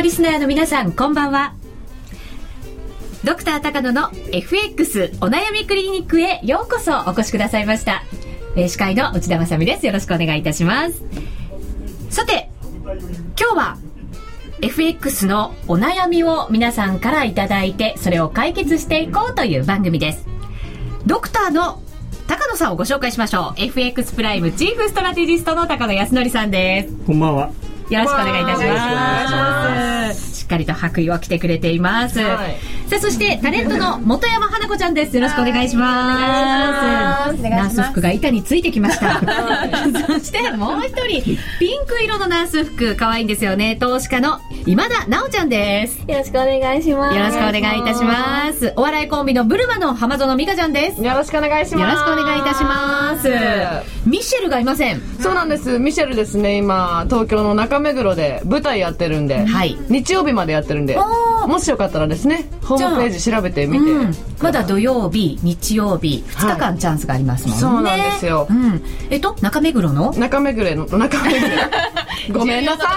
のリスナーの皆さんこんばんは。ドクター高野の FX お悩みクリニックへようこそお越しくださいました。司会の内田まさです。よろしくお願いいたします。さて今日は FX のお悩みを皆さんからいただいてそれを解決していこうという番組です。ドクターの高野さんをご紹介しましょう。FX プライムチーフストラテジストの高野康則さんです。こんばんは。よろしくお願いいたします。しっかりと白衣を着てくれています。はい、さあ、そしてタレントの本山花子ちゃんです。よろしくお願いします。ナース服が板についてきました。そしてもう一人、ピンク色のナース服、可愛いんですよね。投資家の今田直ちゃんです。よろしくお願いします。よろしくお願いいたします。お笑いコンビのブルマの浜園美香ちゃんです。よろしくお願いします。よろしくお願いいたします。ミシェルがいません。そうなんです。ミシェルですね、今、東京の中目黒で舞台やってるんで、はい、日曜日までやってるんでもしよかったらですねホームページ調べてみて、うん、まだ土曜日日曜日2日間チャンスがありますもんね、はい、そうなんですよ、うん、えっと中目黒の？中目黒の中目黒。ごめんなさ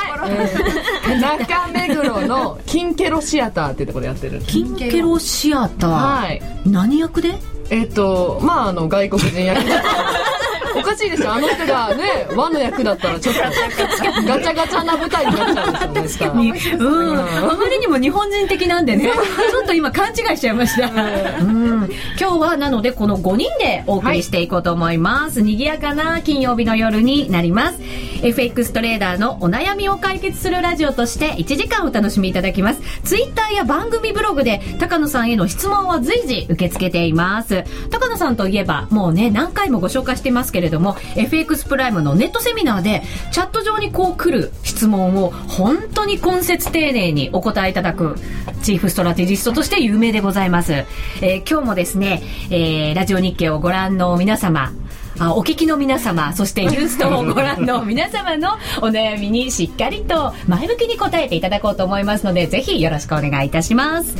い、中目黒のキンケロシアターっていうところでやってるキンケロシアター。はい。何役で？えっとまああの外国人役 おかしいですよあの人がね和の役だったらちょっとガチャガチャな舞台になっちゃうんですよ確かにうん、あまりにも日本人的なんでねちょっと今勘違いしちゃいました、うん、今日はなのでこの5人でお送りしていこうと思います、はい、賑やかな金曜日の夜になります。FX トレーダーのお悩みを解決するラジオとして1時間お楽しみいただきます。ツイッターや番組ブログで高野さんへの質問は随時受け付けています。高野さんといえばもうね何回もご紹介してますけれども FX プライムのネットセミナーでチャット上にこう来る質問を本当に懇切丁寧にお答えいただくチーフストラテジストとして有名でございます、えー、今日もですね、えー、ラジオ日経をご覧の皆様あお聞きの皆様そしてユーストをご覧の皆様のお悩みにしっかりと前向きに答えていただこうと思いますのでぜひよろしくお願いいたします。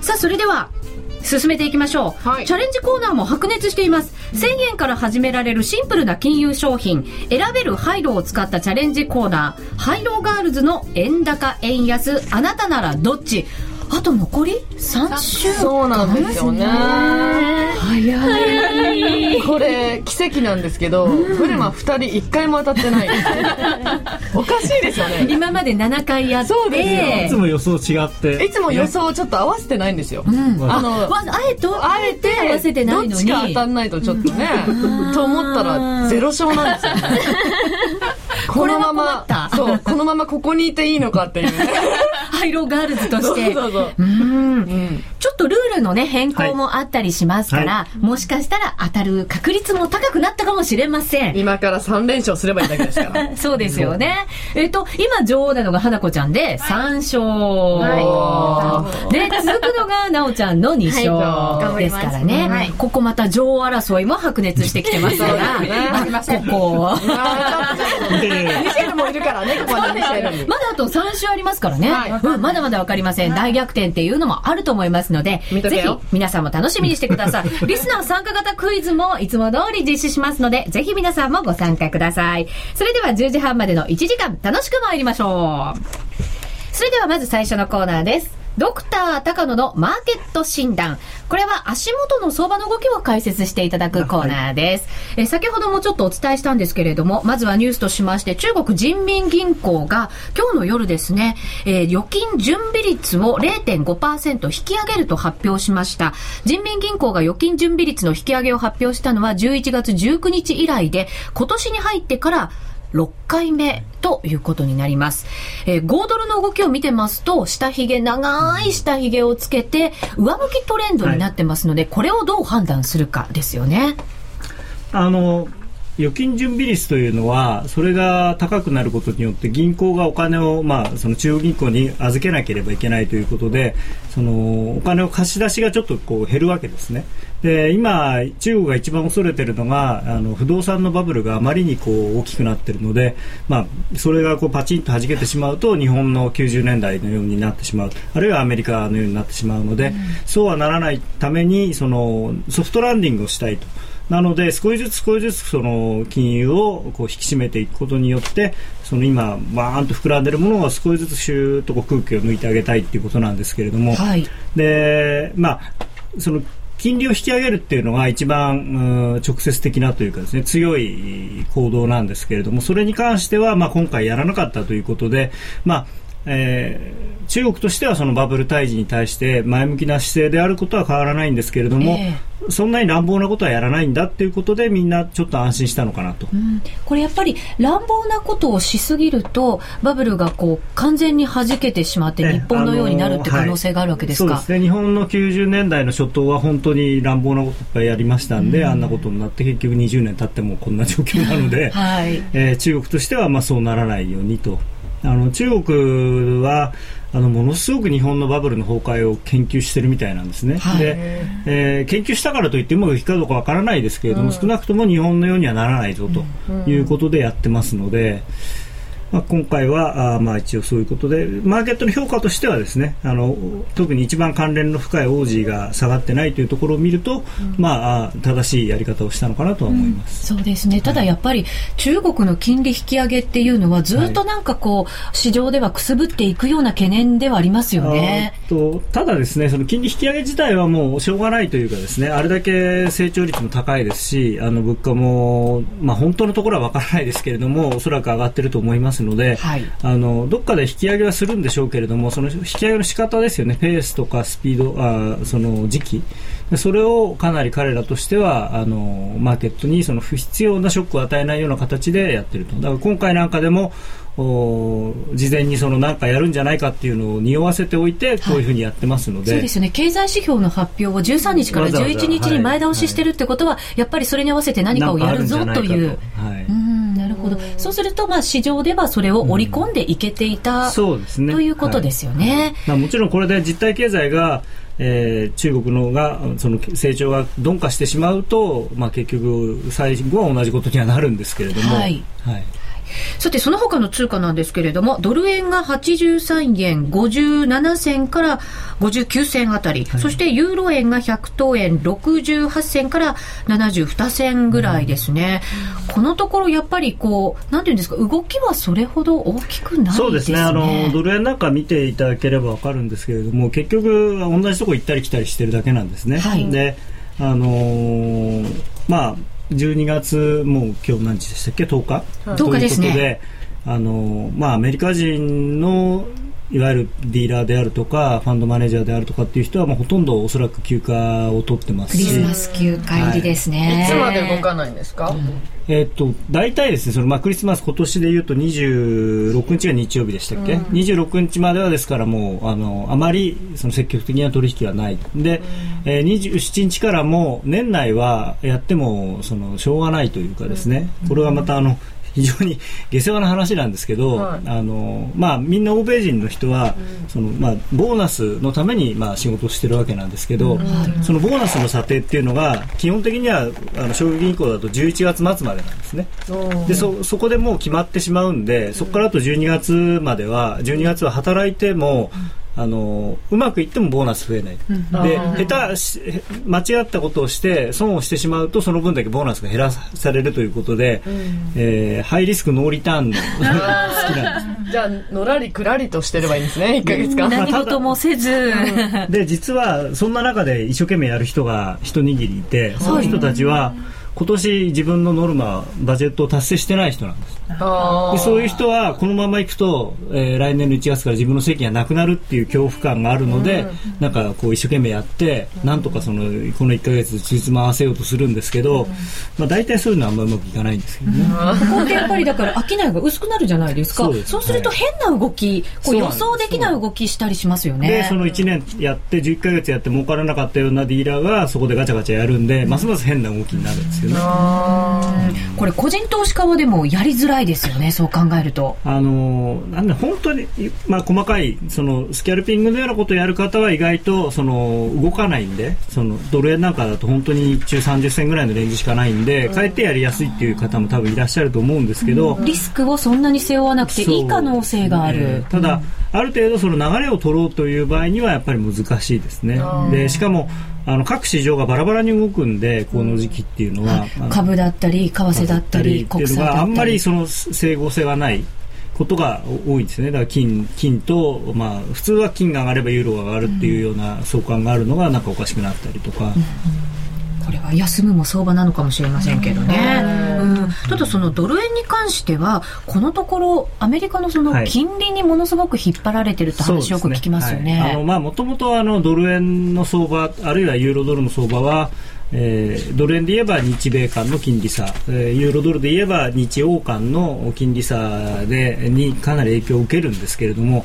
さあそれでは進めていきましょう、はい、チャレンジコーナーも白熱しています。1000円から始められるシンプルな金融商品。選べるハイローを使ったチャレンジコーナー。ハイローガールズの円高円安。あなたならどっち？あと残り3週そうなんですよね。早い。これ奇跡なんですけど、うん、ブルマ2人1回も当たってない。おかしいですよね。今まで7回やって。そうですいつも予想違って。いつも予想ちょっと合わせてないんですよ、うん、あのあえとあえて合わせてないのに。どっちか当たんないとちょっとね。と思ったらゼロ勝なんですよね。このままそうこのままここにいていいのかっていうね。ハイローガールズとしてそう。ん、ちょっとルールのね変更もあったりしますから、はい、もしかしたら当たる確率も高くなったかもしれません。今から3連勝すればいいだけですから。そうですよね。えっと今女王なのが花子ちゃんで3勝、はい、で続くのが奈緒ちゃんの2勝ですからね、はい、ここまた女王争いも白熱してきてますから、ね、ここミシェルもいるからね、ここミシェル。まだあと3週ありますからね。はい、うん、まだまだわかりません。大逆転っていうのもあると思いますので、ぜひ皆さんも楽しみにしてください。リスナー参加型クイズもいつも通り実施しますので、ぜひ皆さんもご参加ください。それでは10時半までの1時間、楽しく参りましょう。それではまず最初のコーナーです。ドクター高野のマーケット診断。これは足元の相場の動きを解説していただくコーナーです。はい、え先ほどもちょっとお伝えしたんですけれども、まずはニュースとしまして、中国人民銀行が今日の夜ですね、えー、預金準備率を0.5%引き上げると発表しました。人民銀行が預金準備率の引き上げを発表したのは11月19日以来で、今年に入ってから6回目ということになります。えー、5ドルの動きを見てますと、下髭、長い下髭をつけて、上向きトレンドになってますので、はい、これをどう判断するかですよね。あの、預金準備率というのはそれが高くなることによって銀行がお金を、まあ、その中央銀行に預けなければいけないということでそのお金を貸し出しがちょっとこう減るわけですね。で今、中国が一番恐れているのがあの不動産のバブルがあまりにこう大きくなっているので、まあ、それがこうパチンと弾けてしまうと日本の90年代のようになってしまう。あるいはアメリカのようになってしまうので、うん、そうはならないためにそのソフトランディングをしたいと。なので少しずつ少しずつその金融をこう引き締めていくことによってその今バーンと膨らんでいるものを少しずつシューッとこう空気を抜いてあげたいということなんですけれども、はい、でまあその金利を引き上げるっていうのが一番直接的なというかですね強い行動なんですけれどもそれに関してはまあ今回やらなかったということでまあえー、中国としてはそのバブル退治に対して前向きな姿勢であることは変わらないんですけれども、えー、そんなに乱暴なことはやらないんだということでみんなちょっと安心したのかなと、うん、これやっぱり乱暴なことをしすぎるとバブルがこう完全に弾けてしまって日本のようになるって可能性があるわけですか、はい、そうですね。日本の90年代の初頭は本当に乱暴なこといっぱいやりましたんで、うん、あんなことになって結局20年経ってもこんな状況なので、はい。えー、中国としてはまあそうならないようにと。あの中国はあのものすごく日本のバブルの崩壊を研究してるみたいなんですね、はい、でえー、研究したからといってうまくいくかどうかわからないですけれども、うん、少なくとも日本のようにはならないぞということでやってますので。うんまあ、今回はあまあ一応そういうことでマーケットの評価としてはですねあの特に一番関連の深いオージーが下がってないというところを見ると、うん、まあ正しいやり方をしたのかなとは思います、うん、そうですね。ただやっぱり中国の金利引き上げっていうのはずっとなんかこう、はい、市場ではくすぶっていくような懸念ではありますよね。とただですねその金利引き上げ自体はもうしょうがないというかですねあれだけ成長率も高いですしあの物価も、まあ、本当のところはわからないですけれどもおそらく上がってると思いますますので、はい、あのどっかで引き上げはするんでしょうけれどもその引き上げの仕方ですよね。ペースとかスピードあその時期。それをかなり彼らとしてはあのマーケットにその不必要なショックを与えないような形でやってると。だから今回なんかでも事前にその何かやるんじゃないかっていうのを匂わせておいてこういうふうにやってますので、はい、そうですね。経済指標の発表を13日から11日に前倒ししてるってことは、はい、やっぱりそれに合わせて何かをやるぞという。ほど。そうすると、まあ、市場ではそれを織り込んでいけていた、うん、そうですね、ということですよね。まあ、もちろんこれで実体経済がえー、中国のがその成長が鈍化してしまうと、まあ、結局最後は同じことにはなるんですけれども、はい、はいさて、その他の通貨なんですけれども、ドル円が83円57銭から59銭あたり、はい、そしてユーロ円が100等円68銭から72銭ぐらいですね。うん、このところやっぱりこう、なんていうんですか、動きはそれほど大きくないですね。そうですね。あの、ドル円なんか見ていただければわかるんですけれども、結局同じとこ行ったり来たりしてるだけなんですね。はい、で、あのー、まあ、12月もう今日何日でしたっけ？10日、10日ですね。あのまあアメリカ人のいわゆるディーラーであるとかファンドマネージャーであるとかっていう人はもうほとんどおそらく休暇を取ってます。しクリスマス休暇入りですね、はい、いつまで動かないんですか、うん。えっと大体ですねその、まあ、クリスマス今年でいうと26日が日曜日でしたっけ、うん、26日まではですからもうあのあまりその積極的な取引はない。で、うん、えー、27日からも年内はやってもそのしょうがないというかですね、うん、これはまたあの非常に下世話な話なんですけど、はい、あのまあ、みんな欧米人の人は、うん、そのまあ、ボーナスのために、まあ、仕事をしてるわけなんですけど、うん、そのボーナスの査定っていうのが基本的にはあの商業銀行だと11月末までなんですね。でそそこでもう決まってしまうんでそこからあと12月までは12月は働いても、あのうまくいってもボーナス増えない、うん、で下手し間違ったことをして損をしてしまうとその分だけボーナスが減らされるということで、うん、えー、ハイリスクノーリターンの 好きなんです。じゃあのらりくらりとしてればいいんですね1か月間。何事もせず。で実はそんな中で一生懸命やる人が一握りいてその人たちは、今年自分のノルマバジェットを達成してない人なんです。でそういう人はこのままいくと、えー、来年の1月から自分の席がなくなるっていう恐怖感があるので、うん、なんかこう一生懸命やって、うん、なんとかそのこの1か月ついつま合わせようとするんですけど、うん、まあ、大体そういうのはあんまうまくいかないんですけどね、ここってやっぱりだから商いが薄くなるじゃないですか。そうそうすると変な動き、こう予想できない動きしたりしますよね。でその1年やって11か月やって儲からなかったようなディーラーがそこでガチャガチャやるんで、ますます変な動きになるんですよね、これ個人投資家はでもやりづらいですよねそう考えると。あのなんで本当に、まあ、細かいそのスキャルピングのようなことをやる方は意外とその動かないんでそのドル円なんかだと本当に中30銭ぐらいのレンジしかないんで、かえってやりやすいっていう方も多分いらっしゃると思うんですけど、リスクをそんなに背負わなくていい可能性がある、ただ、ある程度その流れを取ろうという場合にはやっぱり難しいですね。でしかもあの各市場がバラバラに動くんでこの時期っていうのは、うん、株だったり為替だったり国債だったり。あんまりその整合性がないことが多いですね。だから金金と、まあ、普通は金が上がればユーロが上がるっていうような相関があるのがなんかおかしくなったりとか。うんこれは休むも相場なのかもしれませんけどね。うん、ただそのドル円に関しては、このところアメリカのその金利にものすごく引っ張られてるって話よく聞きますよね。はい、あのまあもともとあのドル円の相場あるいはユーロドルの相場は。えー、ドル円で言えば日米間の金利差、えー、ユーロドルで言えば日欧間の金利差でにかなり影響を受けるんですけれども、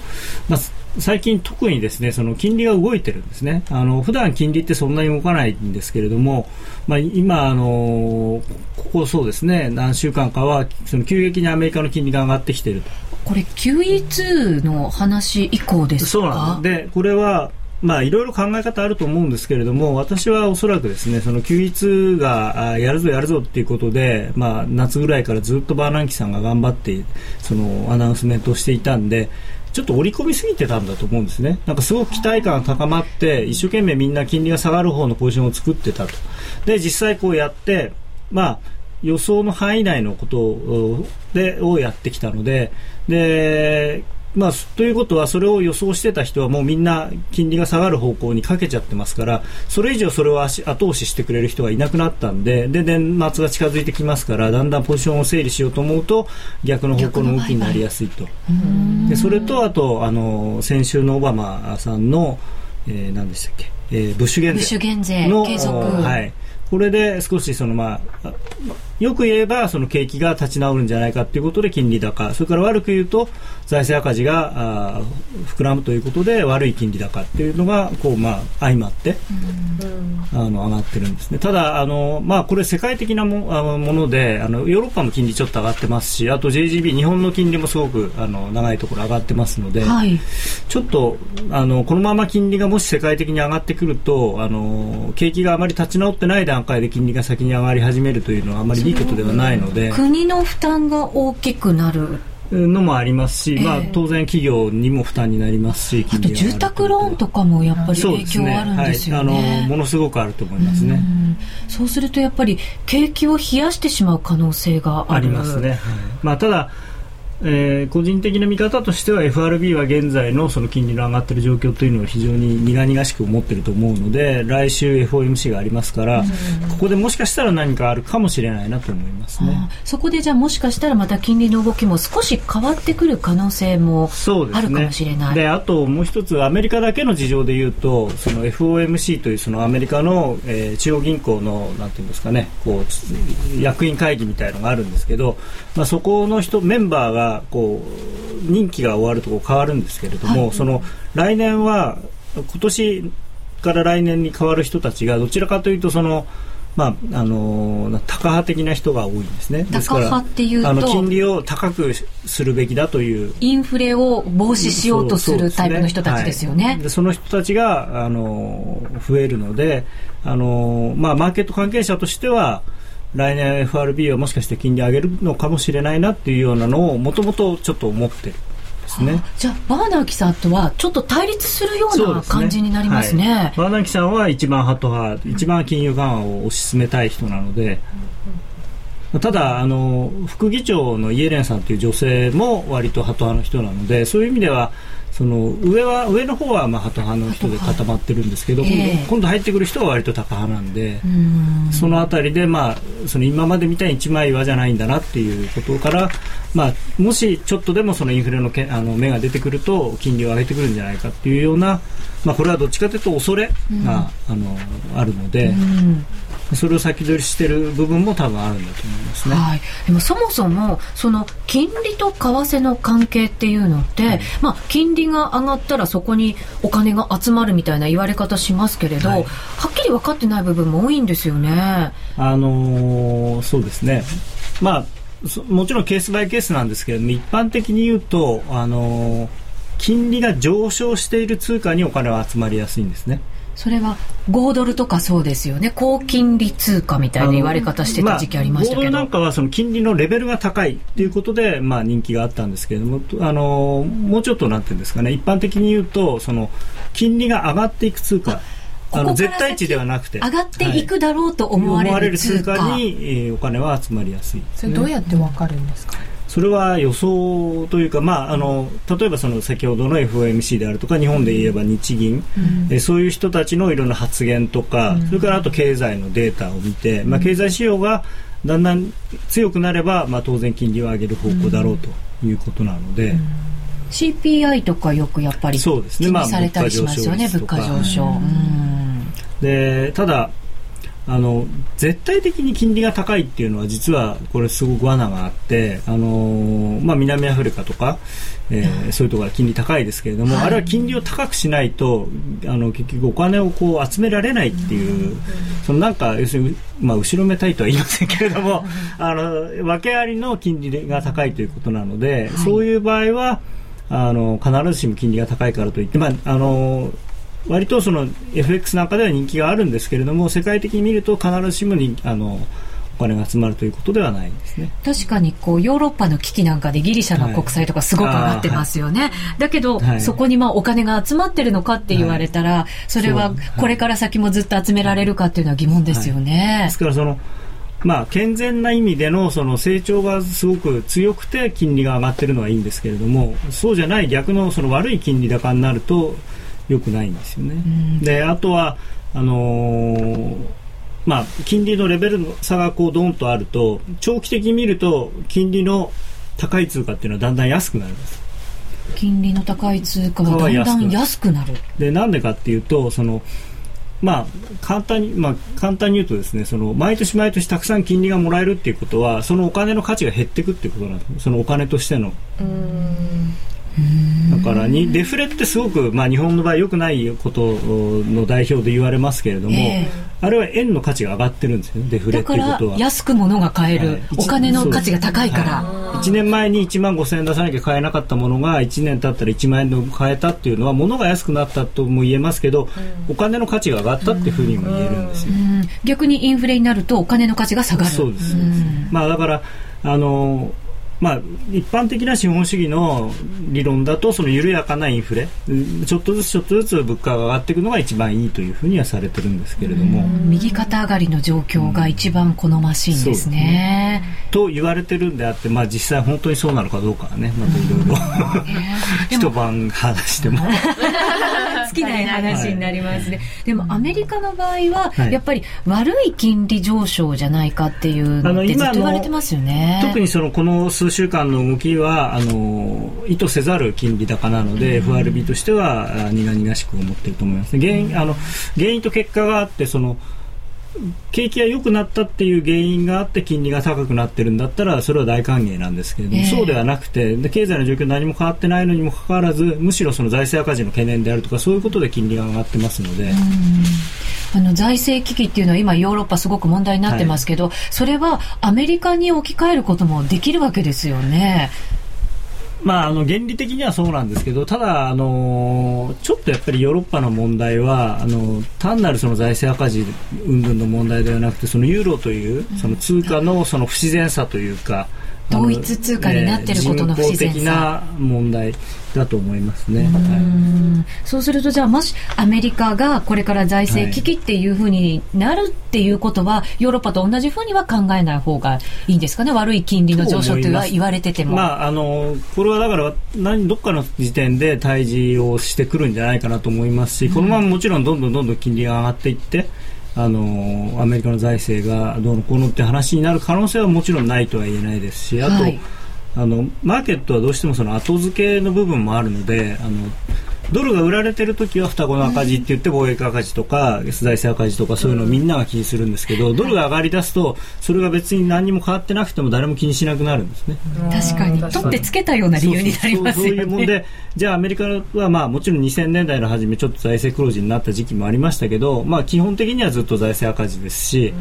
まあ、最近特にですねその金利が動いてるんですね。あの普段金利ってそんなに動かないんですけれども、まあ、今あのここそうですね何週間かはその急激にアメリカの金利が上がってきてるこれ QE2 の話以降ですか？そうなんでこれはまあ、いろいろ考え方あると思うんですけれども、私はおそらくですね、その Q1 がやるぞやるぞっていうことで、まあ、夏ぐらいからずっとバーナンキさんが頑張って、そのアナウンスメントをしていたんで、ちょっと織り込みすぎてたんだと思うんですね。なんかすごく期待感が高まって、一生懸命みんな金利が下がる方のポジションを作ってたと。で、実際こうやって、まあ、予想の範囲内のことをでをやってきたので、で、まあ、ということはそれを予想してた人はもうみんな金利が下がる方向にかけちゃってますからそれ以上それを後押ししてくれる人がいなくなったんでで年末が近づいてきますからだんだんポジションを整理しようと思うと逆の方向の動きになりやすいと。でそれとあとあの先週のオバマさんの、えー、何でしたっけ、えー、ブッシュ減税減税継続。はい。これで少しそのまあよく言えばその景気が立ち直るんじゃないかということで金利高。それから悪く言うと財政赤字が膨らむということで悪い金利高っていうのがこう、まあ、相まって、あの上がってるんですね。ただあの、まあ、これ世界的なもあものであのヨーロッパも金利ちょっと上がってますしあと JGB 日本の金利もすごくあの長いところ上がってますので、はい、ちょっとあのこのまま金利がもし世界的に上がってくるとあの景気があまり立ち直ってない段階で金利が先に上がり始めるというのはあまりいいことではないので。国の負担が大きくなるのもありますし、えー、まあ、当然企業にも負担になりますしあと住宅ローンとかもやっぱり影響あるんですよね、ねはい、あのものすごくあると思いますね。そうするとやっぱり景気を冷やしてしまう可能性がありますね、はい、まあ、ただえー、個人的な見方としては FRB は現在のその金利の上がっている状況というのを非常に苦々しく思っていると思うので来週 FOMC がありますから、ここでもしかしたら何かあるかもしれないなと思いますね。そこでじゃあもしかしたらまた金利の動きも少し変わってくる可能性もあるかもしれない。で、ね、あともう一つアメリカだけの事情でいうとその FOMC というそのアメリカの、えー、中央銀行のなんていうんですかねこう役員会議みたいのがあるんですけど、まあ、そこの人メンバーがこう任期が終わるとこう変わるんですけれども、はい、その来年は今年から来年に変わる人たちがどちらかというとそのまああのタカ派的な人が多いんですね。ですからあの金利を高くするべきだというインフレを防止しようとするタイプの人たちですよね。そで、ねはい、その人たちがあの増えるので、あのまあマーケット関係者としては。来年 FRB はもしかして金利上げるのかもしれないなっていうようなのをもともとちょっと思ってる。ですね、じゃあバーナーキさんとはちょっと対立するような感じになりますね、ねはい、バーナーキさんは一番ハト派一番金融緩和を推し進めたい人なので、ただあの副議長のイエレンさんという女性も割とハト派の人なのでそういう意味ではその上は上の方はまあハト派の人で固まってるんですけど、今度入ってくる人は割とタカ派なんでそのあたりで、まあ、その今までみたいに一枚岩じゃないんだなっていうことから、まあ、もしちょっとでもそのインフレのけあの芽が出てくると金利を上げてくるんじゃないかっていうような、まあ、これはどっちかというと恐れが、あのあるので。それを先取りしている部分も多分あるんだと思いますね。はい、でもそもそもその金利と為替の関係っていうのって、はい、まあ金利が上がったらそこにお金が集まるみたいな言われ方しますけれど、はい、はっきり分かってない部分も多いんですよね。あのー、そうですね。まあもちろんケースバイケースなんですけれども一般的に言うとあのー、金利が上昇している通貨にお金は集まりやすいんですね。それは5ドルとかそうですよね。高金利通貨みたいな言われ方してた時期ありましたけど、まあ、5ドルなんかはその金利のレベルが高いということで、まあ、人気があったんですけれどもあのもうちょっとなんていうんですかね。一般的に言うとその金利が上がっていく通貨。あの絶対値ではなくて。上がっていくだろうと思われる通貨,、はい、通貨に、えー、お金は集まりやすい、ね、それどうやってわかるんですか？それは予想というか、まあ、あの例えばその先ほどの FOMC であるとか日本で言えば日銀、うん、えそういう人たちのいろんな発言とか、うん、それからあと経済のデータを見て、まあ、経済指標がだんだん強くなれば、まあ、当然金利を上げる方向だろうということなので。うん。CPI とかよくやっぱり気にされたりしますよね、物価上昇。でただあの絶対的に金利が高いっていうのは実はこれすごく罠があってあの、まあ、南アフリカとか、えー、そういうところは金利高いですけれども、はい、あれは金利を高くしないとあの結局お金をこう集められないっていう、そのなんか要するに、まあ、後ろめたいとは言いませんけれども あの訳ありの金利が高いということなので、はい、そういう場合はあの必ずしも金利が高いからといって、まあ、あの割とその FX なんかでは人気があるんですけれども世界的に見ると必ずしもにあのお金が集まるということではないんですね。確かにこうヨーロッパの危機なんかでギリシャの国債とかすごく上がってますよね、はい、だけど、はい、そこにまあお金が集まってるのかって言われたら、はい、それはこれから先もずっと集められるかっていうのは疑問ですよね。ですからそのまあ、健全な意味でのその成長がすごく強くて金利が上がっているのはいいんですけれどもそうじゃない逆のその悪い金利高になると良くないんですよね。であとはあのー、まあ、金利のレベルの差がこうドンとあると長期的に見ると金利の高い通貨っていうのはだんだん安くなるんです。金利の高い通貨はだんだん安くなる。でなんでかっていうとそのまあ、簡単に、まあ、簡単に言うとですねその毎年毎年たくさん金利がもらえるっていうことはそのお金の価値が減っていくっていうことなんです。そのお金としてのだからにデフレってすごく、まあ、日本の場合よくないことの代表で言われますけれども、えー、あれは円の価値が上がってるんですよデフレっていうことは。安く物が買える、はい、お金の価値が高いから、はい、1年前に1万5000円出さなきゃ買えなかったものが1年経ったら1万円で買えたっていうのは物が安くなったとも言えますけど、うん、お金の価値が上がったっていうふうにも言えるんですよ、逆にインフレになるとお金の価値が下がる。そうです、まあ、だからあのまあ、一般的な資本主義の理論だとその緩やかなインフレちょっとずつちょっとずつ物価が上がっていくのが一番いいというふうにはされてるんですけれども。右肩上がりの状況が一番好ましいんですね。うん、と言われてるんであって、まあ、実際本当にそうなのかどうかはねまたいろいろ一晩話しても。尽きない話になりますね、はい、でもアメリカの場合は、やっぱり悪い金利上昇じゃないかっていうのってずっと言われてますよね。特にそのこの数週間の動きはあの意図せざる金利高なので、うん、FRB としては苦々しく思っていると思います、原因あの原因と結果があってその景気が良くなったっていう原因があって金利が高くなってるんだったらそれは大歓迎なんですけれども、えー、そうではなくてで経済の状況何も変わってないのにもかかわらずむしろその財政赤字の懸念であるとかそういうことで金利が上がってますので。あの財政危機っていうのは今ヨーロッパすごく問題になってますけど、はい、それはアメリカに置き換えることもできるわけですよね。まあ、あの原理的にはそうなんですけどただ、あのちょっとやっぱりヨーロッパの問題はあの単なるその財政赤字云々の問題ではなくてそのユーロというその通貨のその不自然さというか、同一通貨になっていることの不自然さ、的な問題だと思いますね、はい、そうするとじゃあもしアメリカがこれから財政危機っていうふうになるっていうことは、はい、ヨーロッパと同じふうには考えない方がいいんですかね？悪い金利の上昇というは言われてても、まあ、あのこれはだから何どっかの時点で対峙をしてくるんじゃないかなと思いますしこのままもちろんどんどんどんどん金利が上がっていってあのアメリカの財政がどうのこうのって話になる可能性はもちろんないとは言えないですしあと、はい、あのマーケットはどうしてもその後付けの部分もあるのであのドルが売られてる時は双子の赤字って言って貿易赤字とか財政赤字とかそういうのをみんなが気にするんですけどドルが上がり出すとそれが別に何も変わってなくても誰も気にしなくなるんですね。確かに。取ってつけたような理由になりますよね。そういうもんでじゃあアメリカはまあもちろん2000年代の初めちょっと財政黒字になった時期もありましたけどまあ基本的にはずっと財政赤字ですし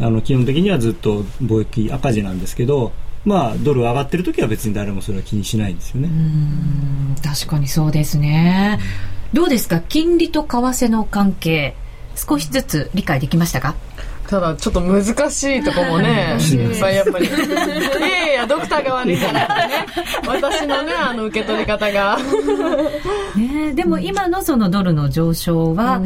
あの基本的にはずっと貿易赤字なんですけどまあ、ドル上がってる時は別に誰もそれは気にしないんですよね。確かにそうですね。どうですか？金利と為替の関係。少しずつ理解できましたか？ただちょっと難しいとこもね いっぱいやっぱりいやいやドクターが悪いからね私のねあの受け取り方がねでも今のそのドルの上昇は、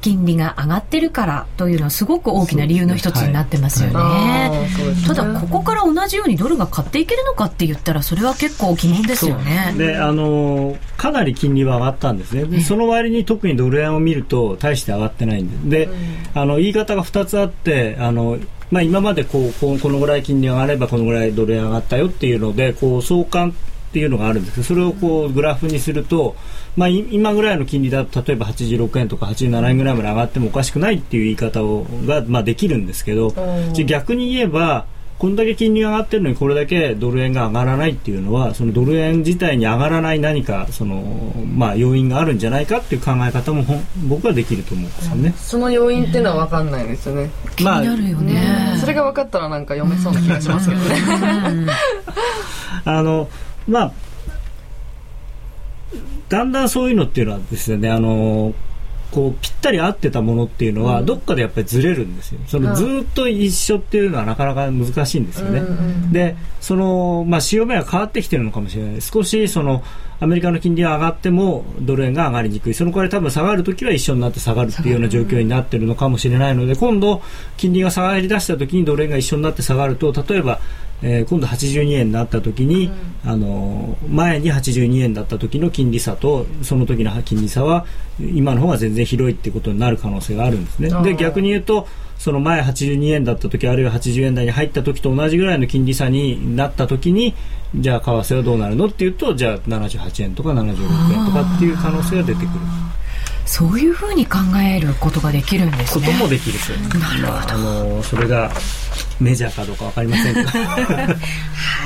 金利が上がってるからというのはすごく大きな理由の一つになってますよね。はい、ただここから同じようにドルが買っていけるのかって言ったらそれは結構疑問ですよね。であのかなり金利は上がったんですね。でその割に特にドル円を見ると大して上がってないんで、で、あの言い方が2つあってあのまあ、今までこうこのぐらい金利が上がればこのぐらいドル円上がったよっていうのでこう相関っていうのがあるんですけどそれをこうグラフにすると、まあ、今ぐらいの金利だと例えば86円とか87円ぐらいまで上がってもおかしくないっていう言い方をが、まあ、できるんですけどじゃ逆に言えばこんだけ金利が上がってるのにこれだけドル円が上がらないっていうのはそのドル円自体に上がらない何かその、まあ、要因があるんじゃないかっていう考え方も僕はできると思うんですよね。その要因っていうのは分かんないですよね。まあ、気になるよね、それが分かったらなんか読めそうな気がしますけどね。あのまあ、だんだんそういうのっていうのはですね、あのこうぴったり合ってたものっていうのは、どっかでやっぱりずれるんですよ。そのずっと一緒っていうのはなかなか難しいんですよね。で、そのまあ潮目が変わってきてるのかもしれない。少しそのアメリカの金利が上がってもドル円が上がりにくい。その代わり多分下がるときは一緒になって下がるっていうような状況になってるのかもしれないので、今度金利が下がり出したときにドル円が一緒になって下がると、例えばえー、今度82円になった時に、うん、あの前に82円だった時の金利差とその時の金利差は今の方が全然広いっていうことになる可能性があるんですね。で逆に言うとその前82円だった時あるいは80円台に入った時と同じぐらいの金利差になった時にじゃあ為替はどうなるのっていうとじゃあ78円とか76円とかっていう可能性が出てくる。そういうふうに考えることができるんですね。こともできるですよ、ね。なるほど。あのそれがメジャーかどうかわかりませんけど。は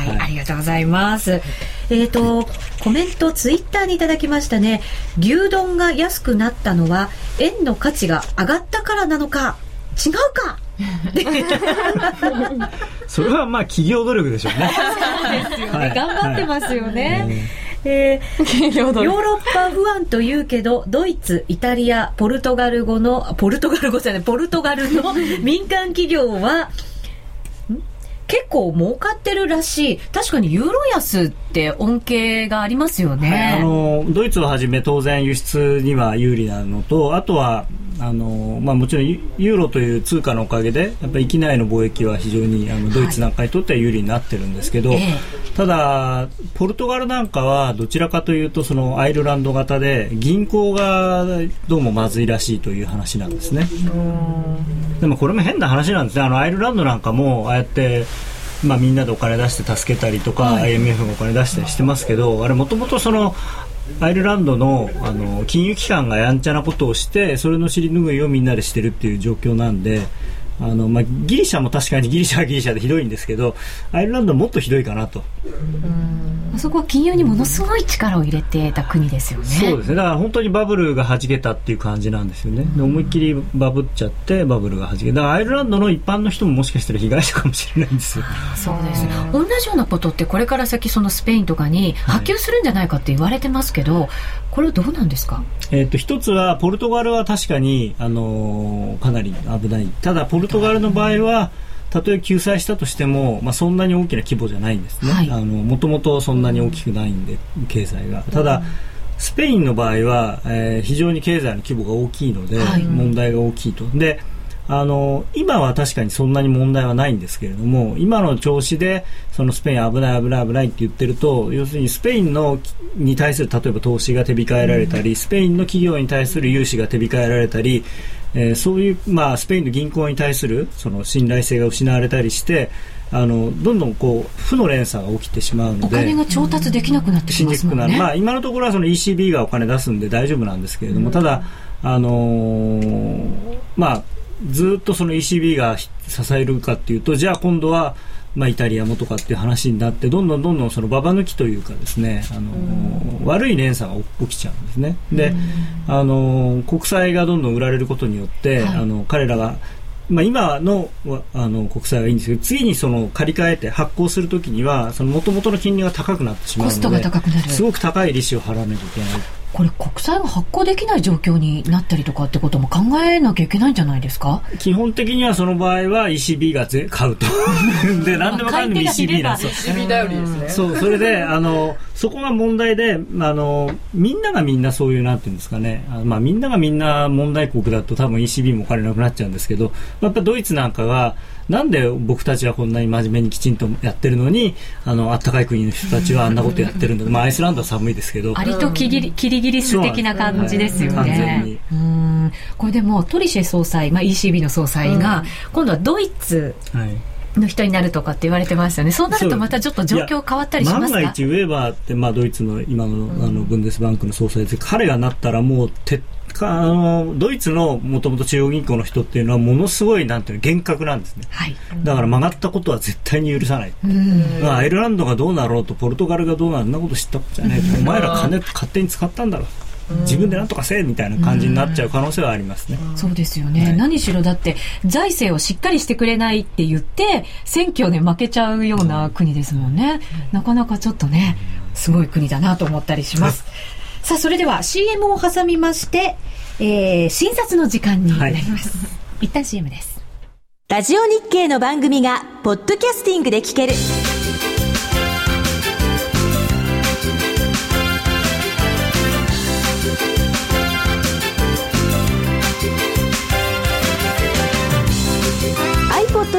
い、はい、ありがとうございます。えっ、ー、と、コメントツイッターにいただきましたね。牛丼が安くなったのは円の価値が上がったからなのか、違うか。それはまあ企業努力でしょうね。そうですよね。はい、頑張ってますよね。えー、ヨーロッパ不安と言うけどドイツイタリアポルトガル語のポルトガル語じゃないポルトガルの 民間企業は結構儲かってるらしい。確かにユーロ安って恩恵がありますよね、はい、あのドイツをはじめ当然輸出には有利なのとあとはあのまあ、もちろんユーロという通貨のおかげでやっぱり域内の貿易は非常にあのドイツなんかにとっては有利になってるんですけど、はいただ、ポルトガルなんかはどちらかというとそのアイルランド型で銀行がどうもまずいらしいという話なんですね。でもこれも変な話なんですね。あのアイルランドなんかもああやってまあ、みんなでお金出して助けたりとか、はい、IMF がお金出したりしてますけどあれもともとそのアイルランドのあの金融機関がやんちゃなことをしてそれの尻拭いをみんなでしてるっていう状況なんであの、まあ、ギリシャも確かにギリシャはギリシャでひどいんですけどアイルランドはもっとひどいかなと。あそこは金融にものすごい力を入れてた国ですよね。そうですね。だから本当にバブルがはじけたっていう感じなんですよね。で思いっきりバブっちゃってバブルがはじけだからアイルランドの一般の人ももしかしたら被害者かもしれないんですよ。そうです同じようなことってこれから先そのスペインとかに波及するんじゃないかって言われてますけど、はい、これはどうなんですか？えっ、と一つはポルトガルは確かにあのー、かなり危ない。ただポルトガルの場合は、たとえ救済したとしても、まあ、そんなに大きな規模じゃないんですね、はい、あのもともとそんなに大きくないんで、経済が。ただ、スペインの場合は、えー、非常に経済の規模が大きいので、はい、問題が大きいと。であの今は確かにそんなに問題はないんですけれども今の調子でそのスペイン危ない危ない危ないって言ってると要するにスペインのに対する例えば投資が手控えられたり、スペインの企業に対する融資が手控えられたりえー、そういう、まあ、スペインの銀行に対するその信頼性が失われたりしてあのどんどんこう負の連鎖が起きてしまうのでお金が調達できなくなってきますもんね、まあ、今のところはその ECB がお金出すんで大丈夫なんですけれども、うん、ただ、あのー、まあ、ずっとその ECB が支えるかっていうとじゃあ今度はまあ、イタリアもとかっていう話になってどんどんどんどんそのババ抜きというかですねあの、悪い連鎖が起きちゃうんですね。で、あの国債がどんどん売られることによって、はい、あの彼らがまあ、今のあの国債はいいんですけど次にその借り換えて発行するときにはもともとの金利が高くなってしまうのですごく高い利子を払わなきゃいけないこれ国債が発行できない状況になったりとかってことも考えなきゃいけないんじゃないですか？基本的にはその場合は ECB が買うと。で何でもかんでも ECB なんですよ。ECB 頼りですね。そうそれであのそこが問題であのみんながみんなそういうなんていうんですかね。まあ、みんながみんな問題国だと多分 ECB もお金なくなっちゃうんですけどやっぱドイツなんかがなんで僕たちはこんなに真面目にきちんとやってるのにあの暖かい国の人たちはあんなことやってるんだ、まあ、アイスランドは寒いですけど。ありとキリキリギリス的な感じですよね。うん。これでもトリシェ総裁、まあ、ECB の総裁が、今度はドイツ、はい。の人になるとかって言われてますよね。そうなるとまたちょっと状況変わったりしますか？万が一ウェーバーって、まあ、ドイツの今の,、あのブンデスバンクの総裁で彼がなったらもう徹あのドイツのもともと中央銀行の人っていうのはものすごいなんていう厳格なんですね、はい、だから曲がったことは絶対に許さない、まあ、アイルランドがどうなろうとポルトガルがどうなるんなこと知ったことじゃないお前ら金勝手に使ったんだろ。う自分で何とかせえみたいな感じになっちゃう可能性はありますね。そうですよね、はい、何しろだって財政をしっかりしてくれないって言って選挙で負けちゃうような国ですもんね。なかなかちょっとねすごい国だなと思ったりします。さあ、それでは CM を挟みまして、えー、診察の時間になります。はい、一旦 CM です。ラジオ日経の番組が、ポッドキャスティングで聞ける。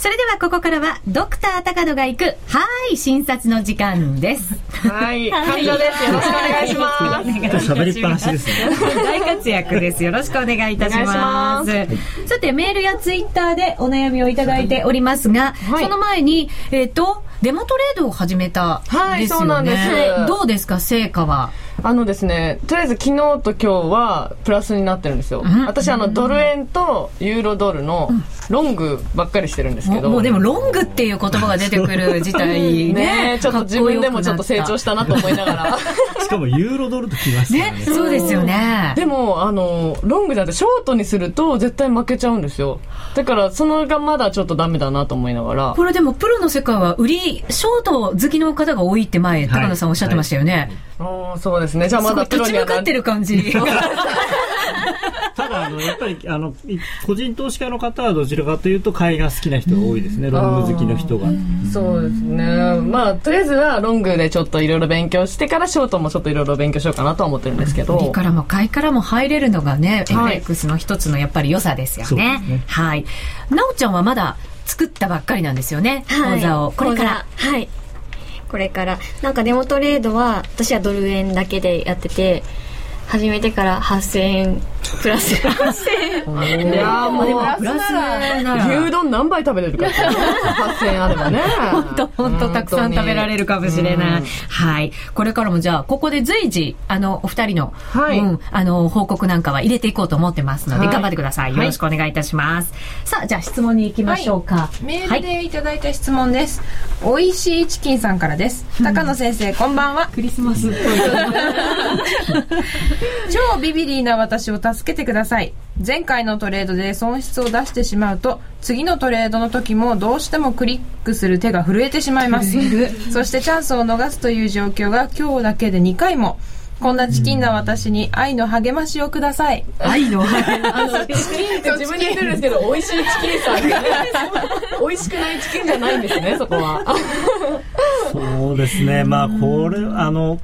それではここからはドクター高野が行くはい診察の時間です。はい患者です。よろしくお願いします。喋りっぱなしですね。大活躍です。よろしくお願いいたします。さてメールやツイッターでお悩みをいただいておりますが、はい、その前にえっ、ー、とデモトレードを始めたはいそうなんです。どうですか成果は？あのですね、とりあえず昨日と今日はプラスになってるんですよ。うん、私あのドル円とユーロドルのロングばっかりしてるんですけど。もうでもロングっていう言葉が出てくる自体ね ねちょっと自分でもちょっと成長したなと思いながら。しかもユーロドルときましたね。ねそうですよね。でもあのロングだってショートにすると絶対負けちゃうんですよ。だからそのがまだちょっとダメだなと思いながら。これでもプロの世界は売りショート好きの方が多いって前、高野さんおっしゃってましたよね。はいはいそうですね。じゃあまだプロには。立ち向かってる感じ。ただ、あの、やっぱり、あの、個人投資家の方はどちらかというと、買いが好きな人が多いですね。ロング好きの人が。そうですね。まあ、とりあえずはロングでちょっといろいろ勉強してから、ショートもちょっといろいろ勉強しようかなと思ってるんですけど。売りからも買いからも入れるのがね、はい、FX の一つのやっぱり良さですよね。ねはい。なおちゃんはまだ作ったばっかりなんですよね。はい、講座を。これから。はい。これからなんかデモトレードは私はドル円だけでやってて始めてから8000円プラス。8000円。いやもうプラスなら。牛丼何杯食べれるか8000円あればね。本当本当たくさん食べられるかもしれない。はい。これからもじゃあここで随時あのお二人の,、はい。うん、あの報告なんかは入れていこうと思ってますので、はい、頑張ってください。よろしくお願いいたします、はい、さあじゃあ質問に行きましょうか、はい、メールでい。ただいた質問です、おいしいチキンさんからです。高野先生こんばんは。クリスマス 超ビビリーな私を助けてください。前回のトレードで損失を出してしまうと、次のトレードの時もどうしてもクリックする手が震えてしまいます。そしてチャンスを逃すという状況が今日だけで2回も。こんなチキンな私に愛の励ましをください。愛の励まし。チキンって自分で言ってるんですけど、美味しいチキンさんが、美味しくないチキンじゃないんですね、そこは。そうですね。まあ、これ、あの、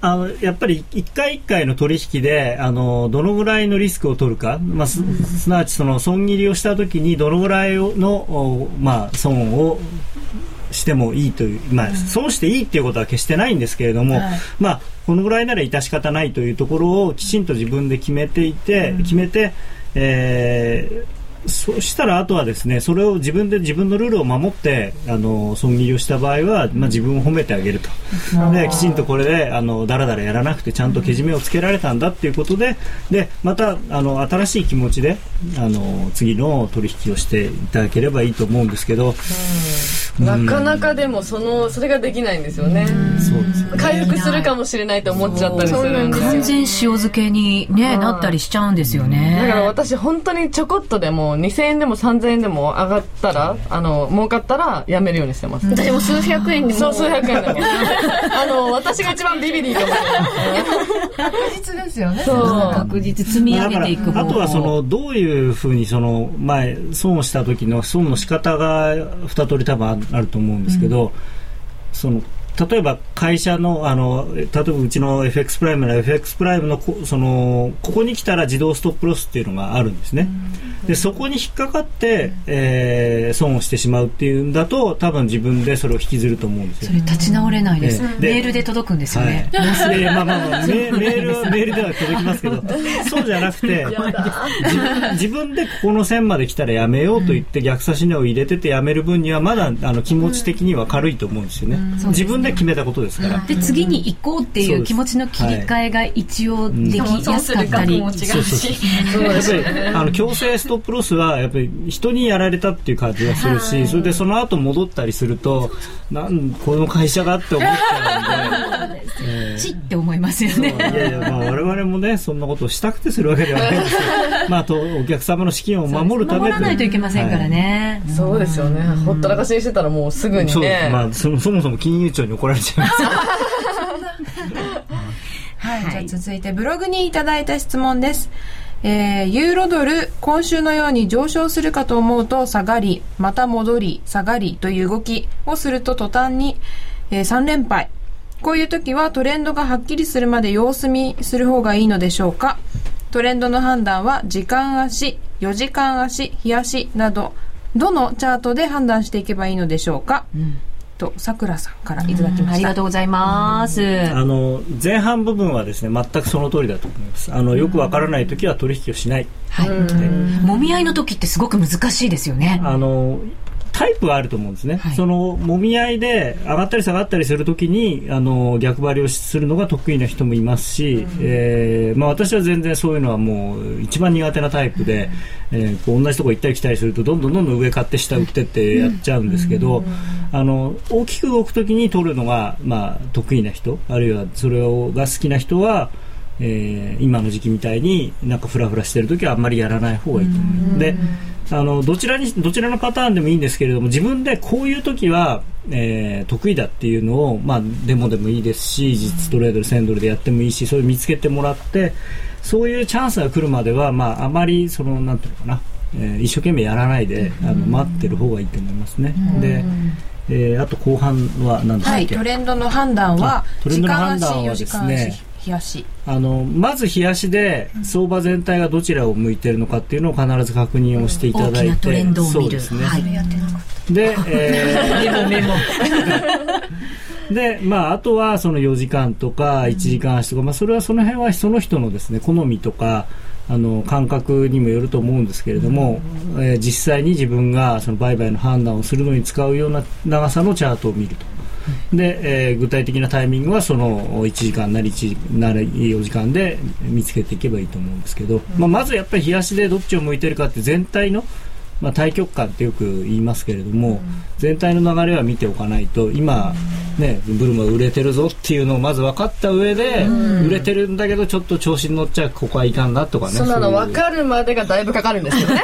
あのやっぱり一回一回の取引であのどのぐらいのリスクを取るか、まあ、すなわちその損切りをしたときにどのぐらいの、まあ、損をしてもいいという、まあ、損していいっていうことは決してないんですけれども、はい、まあ、このぐらいなら致し方ないというところをきちんと自分で決めていて、決めて、えー、そしたらあとはですねそれを自分で自分のルールを守ってあの損切りをした場合は、まあ、自分を褒めてあげるとできちんとこれであのだらだらやらなくてちゃんとけじめをつけられたんだっていうことででまたあの新しい気持ちであの次の取引をしていただければいいと思うんですけど。なかなかでもそのそれができないんですよね。そうです、回復するかもしれないと思っちゃったりするんですよ。完全塩漬けにね、なったりしちゃうんですよね。だから私本当にちょこっとでも2000円でも3000円でも上がったら、あの儲かったらやめるようにしてます。私も数百円でも。そう数百円でも。あの私が一番ビビリかもしれない。確実ですよね。そう確実積み上げていくあとはそのどういうふうにその前損をした時の損の仕方が二通り多分あると思うんですけど、うん、その例えば会社のあの例えばうちの FX プライムの FX プライムのそのここに来たら自動ストップロスっていうのがあるんですね。でそこに引っかかって、えー、損をしてしまうっていうんだと多分自分でそれを引きずると思うんですよ。それ立ち直れないです。でメールで届くんですよね。はい、まあまあまあメメールメールでは届きますけど そうじゃなくて自分でここの線まで来たらやめようと言って逆差し値を入れててやめる分にはまだあの気持ち的には軽いと思うんですよね。自分でで決めたことですから。で、次に行こうっていう気持ちの切り替えが一応できやすかったり。そうそうそう。やっぱり、あの、強制ストップロスは、やっぱり人にやられたっていう感じがするし、それでその後戻ったりすると、なん、この会社がって思っちゃうんで。ちって思いますよね。いやいや、まあ我々もね、そんなことをしたくてするわけではないですけど、まあと、お客様の資金を守るため守らないといけませんからね。そうですよね。ほったらかしにしてたらもうすぐにね。まあそもそも金融庁に怒られちゃいます。はい、はい、じゃあ続いてブログにいただいた質問です。えー、ユーロドル、今週のように上昇するかと思うと下がり、また戻り、下がりという動きをすると途端に、えー、3連敗。こういう時はトレンドがはっきりするまで様子見する方がいいのでしょうか？トレンドの判断は時間足、4時間足、日足など、どのチャートで判断していけばいいのでしょうか、うんとさくらさんからいただきました、ありがとうございます。あの前半部分はですね全くその通りだと思います。あのよくわからない時は取引をしない、はい、もみ合いの時ってすごく難しいですよね。あのタイプはあると思うんですね、はい、そのもみ合いで上がったり下がったりするときにあの逆張りをするのが得意な人もいますし、うん、えー、まあ、私は全然そういうのはもう一番苦手なタイプで、うん、えー、こう同じとこ行ったり来たりするとどんどんどんどん上買って下売ってってやっちゃうんですけど、うん、あの大きく動くときに取るのが、まあ、得意な人あるいはそれをが好きな人はえー、今の時期みたいになんかフラフラしてる時はあんまりやらない方がいいと思う。であのどちらにどちらのパターンでもいいんですけれども自分でこういう時は、えー、得意だっていうのを、まあ、デモでもいいですし実トレードで1000ドルでやってもいいしそれを見つけてもらってそういうチャンスが来るまでは、まあ、あまりそのなんていうのかな、えー、一生懸命やらないであの待ってる方がいいと思いますね。でえー、あと後半は何ですか、はい、トレンドの判断はトレンドの判断はですね冷やし。あのまず冷やしで相場全体がどちらを向いているのかっていうのを必ず確認をしていただいて、うん、そうですね、はい、で、えー、メモメモ。で、まあ、あとはその4時間とか1時間足とか、まあ、それはその辺はその人のですね好みとかあの感覚にもよると思うんですけれども、えー、実際に自分がその売買の判断をするのに使うような長さのチャートを見ると。で、えー、具体的なタイミングはその1時間なり1時なり4時間で見つけていけばいいと思うんですけど、まあ、まずやっぱり冷やしでどっちを向いてるかって全体のまあ、対極感ってよく言いますけれども、うん、全体の流れは見ておかないと今、ね、ブルマ売れてるぞっていうのをまず分かった上で、うん、売れてるんだけどちょっと調子に乗っちゃうここはいかんなとかねそんなの分かるまでがだいぶかかるんですよね。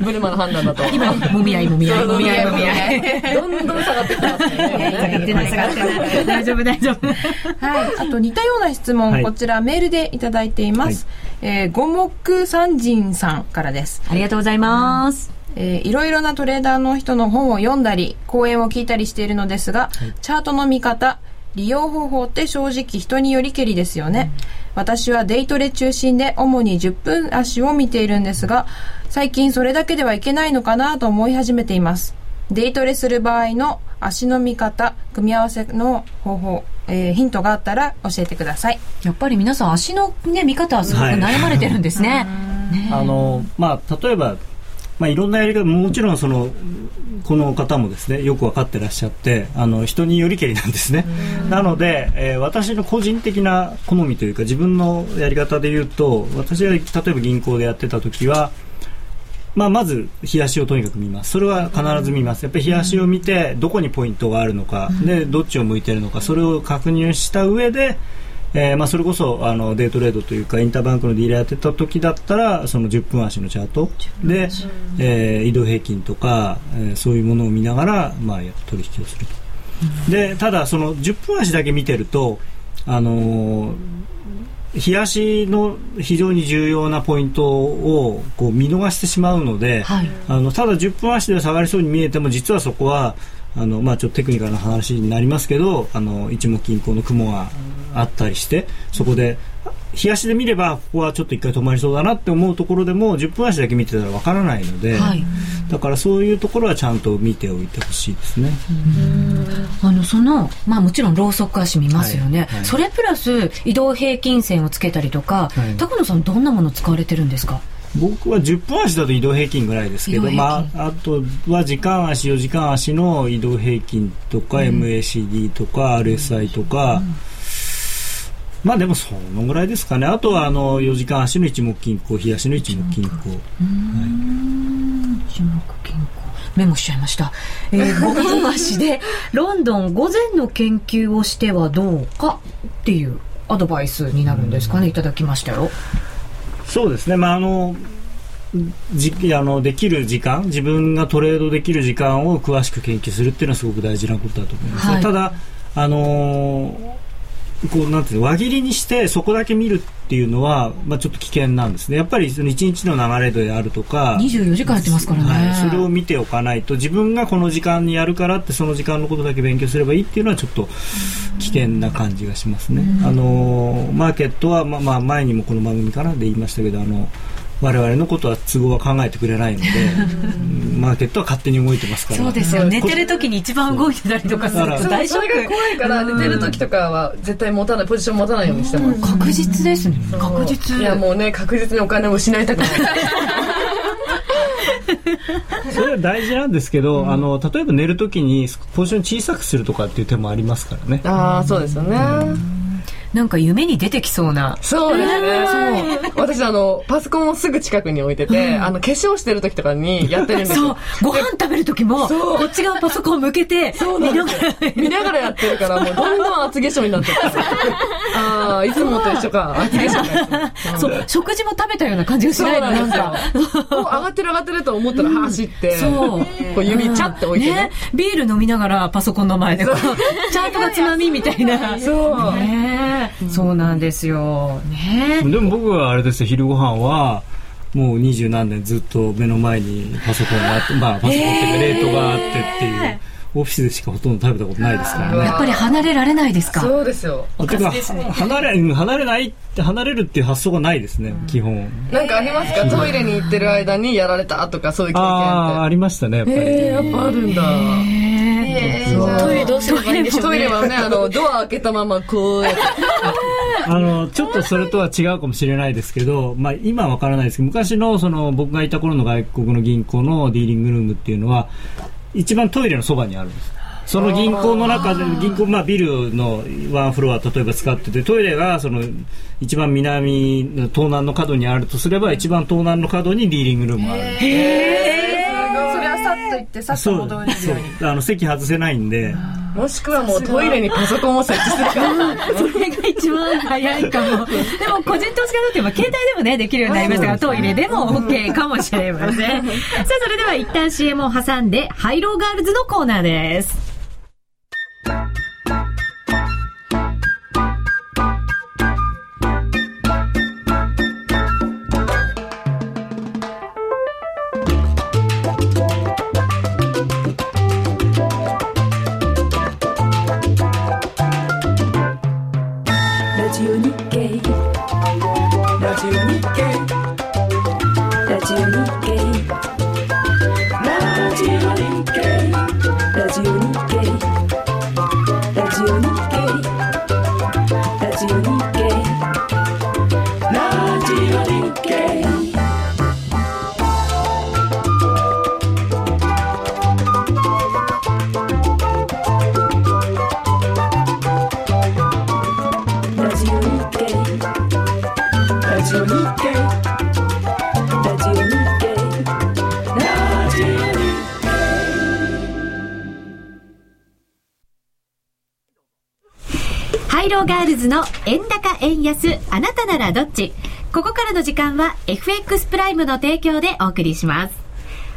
ブルマの判断だと。今もみ合い。もみ合いもみ合い。もみ合いどんどん下がってきますね。下がってない下がってない大丈夫大丈夫。はい。あと似たような質問、はい、こちらメールでいただいています、はい、えー、五目三人さんからです。ありがとうございますます。えー、いろいろなトレーダーの人の本を読んだり、講演を聞いたりしているのですが、はい、チャートの見方、利用方法って正直人によりけりですよね。うん、私はデイトレ中心で主に10分足を見ているんですが、最近それだけではいけないのかなと思い始めています。デイトレする場合の足の見方、組み合わせの方法、えー、ヒントがあったら教えてください。やっぱり皆さん足のね、見方はすごく悩まれてるんですね。は いねあの、まあ、例えば、まあ、いろんなやり方もちろんそのこの方もですねよく分かってらっしゃってあの人によりけりなんですね。なので、えー、私の個人的な好みというか自分のやり方で言うと私が例えば銀行でやってた時はまあ、まず冷やしをとにかく見ます。それは必ず見ます。やっぱり冷やしを見てどこにポイントがあるのかでどっちを向いているのかそれを確認した上でえーまあ、それこそあのデイトレードというかインターバンクのディーラーやってた時だったらその10分足のチャート。で、えー、移動平均とか、えー、そういうものを見ながら、まあ、取引をすると。でただその10分足だけ見てるとあのー冷やしの非常に重要なポイントをこう見逃してしまうので、はい、あのただ10分足で下がりそうに見えても実はそこはあの、まあ、ちょっとテクニカルな話になりますけどあの一目均衡の雲があったりしてそこで冷やしで見ればここはちょっと一回止まりそうだなって思うところでも10分足だけ見てたらわからないので、はい、だからそういうところはちゃんと見ておいてほしいですね。あのそのまあもちろんローソク足見ますよね、はい。はい、それプラス移動平均線をつけたりとか、高野さんどんなもの使われてるんですか？僕は10分足だと移動平均ぐらいですけど、まあ、あとは時間足4時間足の移動平均とか、うん、MACD とか RSI とか、うんまあでもそのぐらいですかね。あとはあの4時間足の一目金庫、日足の一目金庫。はい、一目金庫。メモしちゃいました。えー、5分足でロンドン午前の研究をしてはどうかっていうアドバイスになるんですかね。いただきましたよ。そうですね。まああのじあのできる時間自分がトレードできる時間を詳しく研究するっていうのはすごく大事なことだと思います、はい、ただあのーこうなんていうの輪切りにしてそこだけ見るっていうのは、まあ、ちょっと危険なんですね。やっぱりその1日の流れであるとか24時間やってますからね、はい、それを見ておかないと自分がこの時間にやるからってその時間のことだけ勉強すればいいっていうのはちょっと危険な感じがしますね、あのマーケットは、まあ、まあ前にもこの番組からで言いましたけどあの我々のことは都合は考えてくれないので マーケットは勝手に動いてますから。そうですよ寝てる時に一番動いてたりとかすると大丈夫。それが怖いから寝てる時とかは絶対持たないポジション持たないようにしてます確実ですね。確実。いやもうね確実にお金を失いたくない。それは大事なんですけど、うん、あの例えば寝るときにポジション小さくするとかっていう手もありますからね。ああそうですよね、うんなんか夢に出てきそうな。そうですね。そう。私あの、パソコンをすぐ近くに置いてて、うん、あの、化粧してる時とかにやってるんですよ。そう。ご飯食べる時も、こっち側パソコン向けて、見ながら。見ながらやってるから、もうどんどん厚化粧になってる。ああ、いつもと一緒か。厚化粧そう、食事も食べたような感じがしないのなんか。上がってる上がってると思ったら走って、そう。こう指チャって置いてね。ビール飲みながらパソコンの前で、チャートがつまみみたいな。そう。ねそうなんですよ。ね。でも僕はあれですよ、昼ご飯は、もう二十何年ずっと目の前にパソコンがあって、まあパソコンっていうかレートがあってっていう。オフィスでしかほとんど食べたことないですからね。やっぱり離れられないですか？そうですよ。てか、離れ、離れないって、離れるっていう発想がないですね、基本。なんかありますか？トイレに行ってる間にやられたとか、そういう経験って。ああ、ありましたね、やっぱり。やっぱあるんだ。トイレどうすればいいんでしょうトイレはね、あの、ドア開けたままこうやって。あの、ちょっとそれとは違うかもしれないですけど、まあ今わからないですけど、昔のその僕がいた頃の外国の銀行のディーリングルームっていうのは、一番トイレのそばにあるんです。その銀行の中で銀行、まあ、ビルのワンフロア例えば使っててトイレがその一番南東南の角にあるとすれば一番東南の角にディーリングルームがある。へえそれはさっと行ってさっと戻れるように。あの席外せないんでもしくはもうトイレにパソコンを設置するか。それが一番早いかも。でも個人投資家だって携帯でもねできるようになりましたがトイレでも OK かもしれません。さあそれでは一旦 CM を挟んでハイローガールズのコーナーですの時間は FX プライムの提供でお送りします。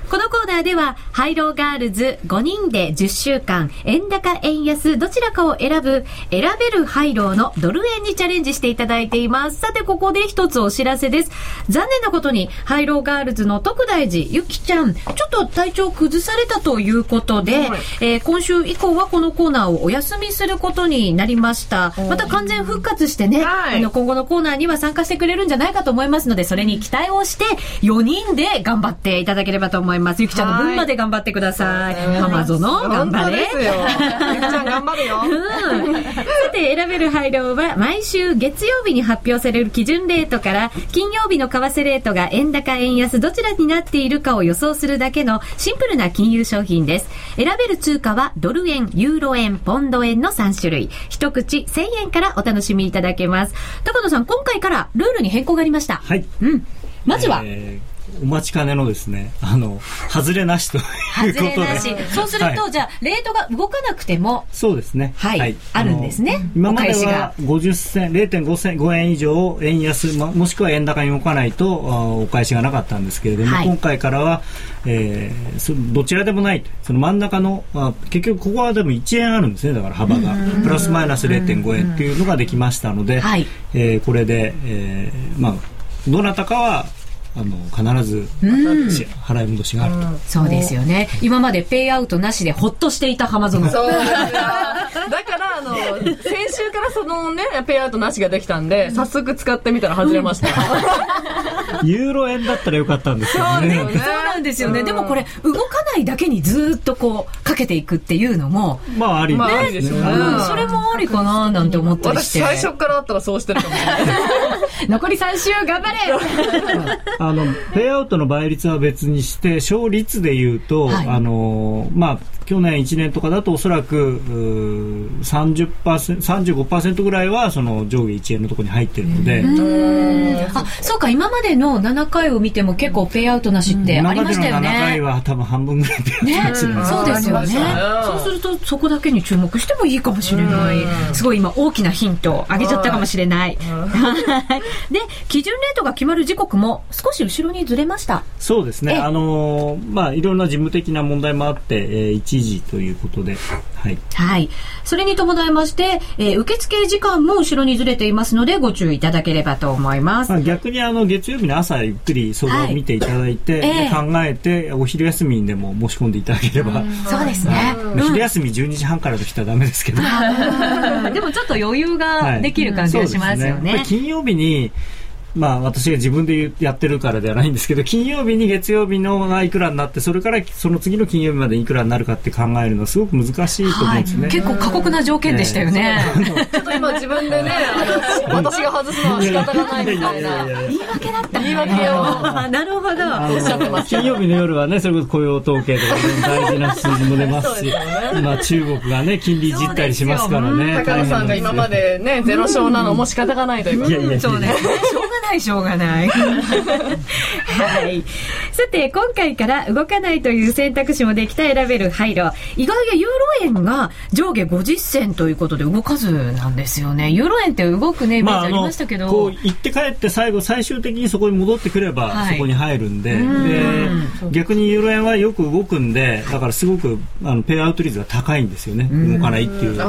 このコーナーでは、ハイローガールズ5人で10週間、円高円安どちらかを選ぶ、選べるハイローのドル円にチャレンジしていただいています。さて、ここで一つお知らせです。残念なことに、ハイローガールズの徳大寺ゆきちゃん、ちょっと体調崩されたということで、はい、えー、今週以降はこのコーナーをお休みすることになりました。また完全復活してね、はい、あの今後のコーナーには参加してくれるんじゃないかと思いますので、それに期待をして、4人で頑張っていただければと思います。います。ゆきちゃんの分まで頑張ってください。ママゾの頑張れ。ゆきちゃん頑張るよ。うん。さて、選べる配慮は毎週月曜日に発表される基準レートから金曜日の為替レートが円高円安どちらになっているかを予想するだけのシンプルな金融商品です。選べる通貨はドル円、ユーロ円、ポンド円の3種類。一口1000円からお楽しみいただけます。高野さん、今回からルールに変更がありました。はい。うん。まずは、えーお待ちかねのですね、あの、外れなしということで。そうすると、はい、じゃあ、レートが動かなくても。そうですね。はい。はい、あるんですね。今までは50銭、0.5銭、5円以上円安、ももしくは円高に動かないとお返しがなかったんですけれども、はい、今回からは、えー、どちらでもないその真ん中の、あ、結局ここはでも1円あるんですね、だから幅が。プラスマイナス0.5円っていうのができましたので、はい、えー、これで、えー、まあ、どなたかはあの必ず払い戻しがあると、うん、そうですよね。今までペイアウトなしでほっとしていた浜園。そう。だからあの先週からそのねペイアウトなしができたんで早速使ってみたら外れました、うん、ユーロ円だったらよかったんですけどね。そうなんですよね、でもこれ動かないだけにずっとこうかけていくっていうのもまああり、まあ、ありですよね、うん、それもありかななんて思ったりして。最初からあったらそうしてるかもしれない。残り3週頑張れあのペイアウトの倍率は別にして勝率でいうと、はい、あのまあ去年1年とかだとおそらく 30%, 35%ぐらいはその上下1円のところに入ってるので。あそうか今までの7回を見ても結構ペイアウトなしってありましたよね、7回は多分半分ぐらいペイアウトなし、ね、そうですよね。そうするとそこだけに注目してもいいかもしれない。すごい今大きなヒントをあげちゃったかもしれない。で基準レートが決まる時刻も少し後ろにずれました。そうですね。あのまあいろんな事務的な問題もあって、えー、1時ということで、はい。はい。それに伴いまして、えー、受付時間も後ろにずれていますので、ご注意いただければと思います。まあ、逆にあの、月曜日の朝ゆっくりそれを見ていただいて、はいえー、考えて、お昼休みにでも申し込んでいただければ。そうですね。昼休み12時半からと来たらダメですけど。でもちょっと余裕ができる感じがしますよね。はい、ね金曜日に、まあ私が自分でやってるからではないんですけど、金曜日に月曜日のがいくらになって、それからその次の金曜日までいくらになるかって考えるのはすごく難しいと思うんですね。はい、結構過酷な条件でしたよね。ちょっと今自分でね、私が外すのは仕方がないみたいな。言い訳だった言い訳を。なるほど。おっしゃってます。金曜日の夜はね、それこそ雇用統計とか、大事な数字も出ますし、今中国がね、金利いじったりしますからね。高野さんが今までね、ゼロ勝なのも仕方がないということで。いやいや、そうね。しょうがない、ないしょうがない。はい。さて、今回から動かないという選択肢もできた選べる配慮。意外やユーロ円が上下50銭ということで動かずなんですよね。ユーロ円って動くね、イメージありましたけど。まあ、こう行って帰って最後、最終的にそこに戻ってくれば、はい、そこに入るんで、で逆にユーロ円はよく動くんで、だからすごくあのペイアウト率が高いんですよね。動かないっていうな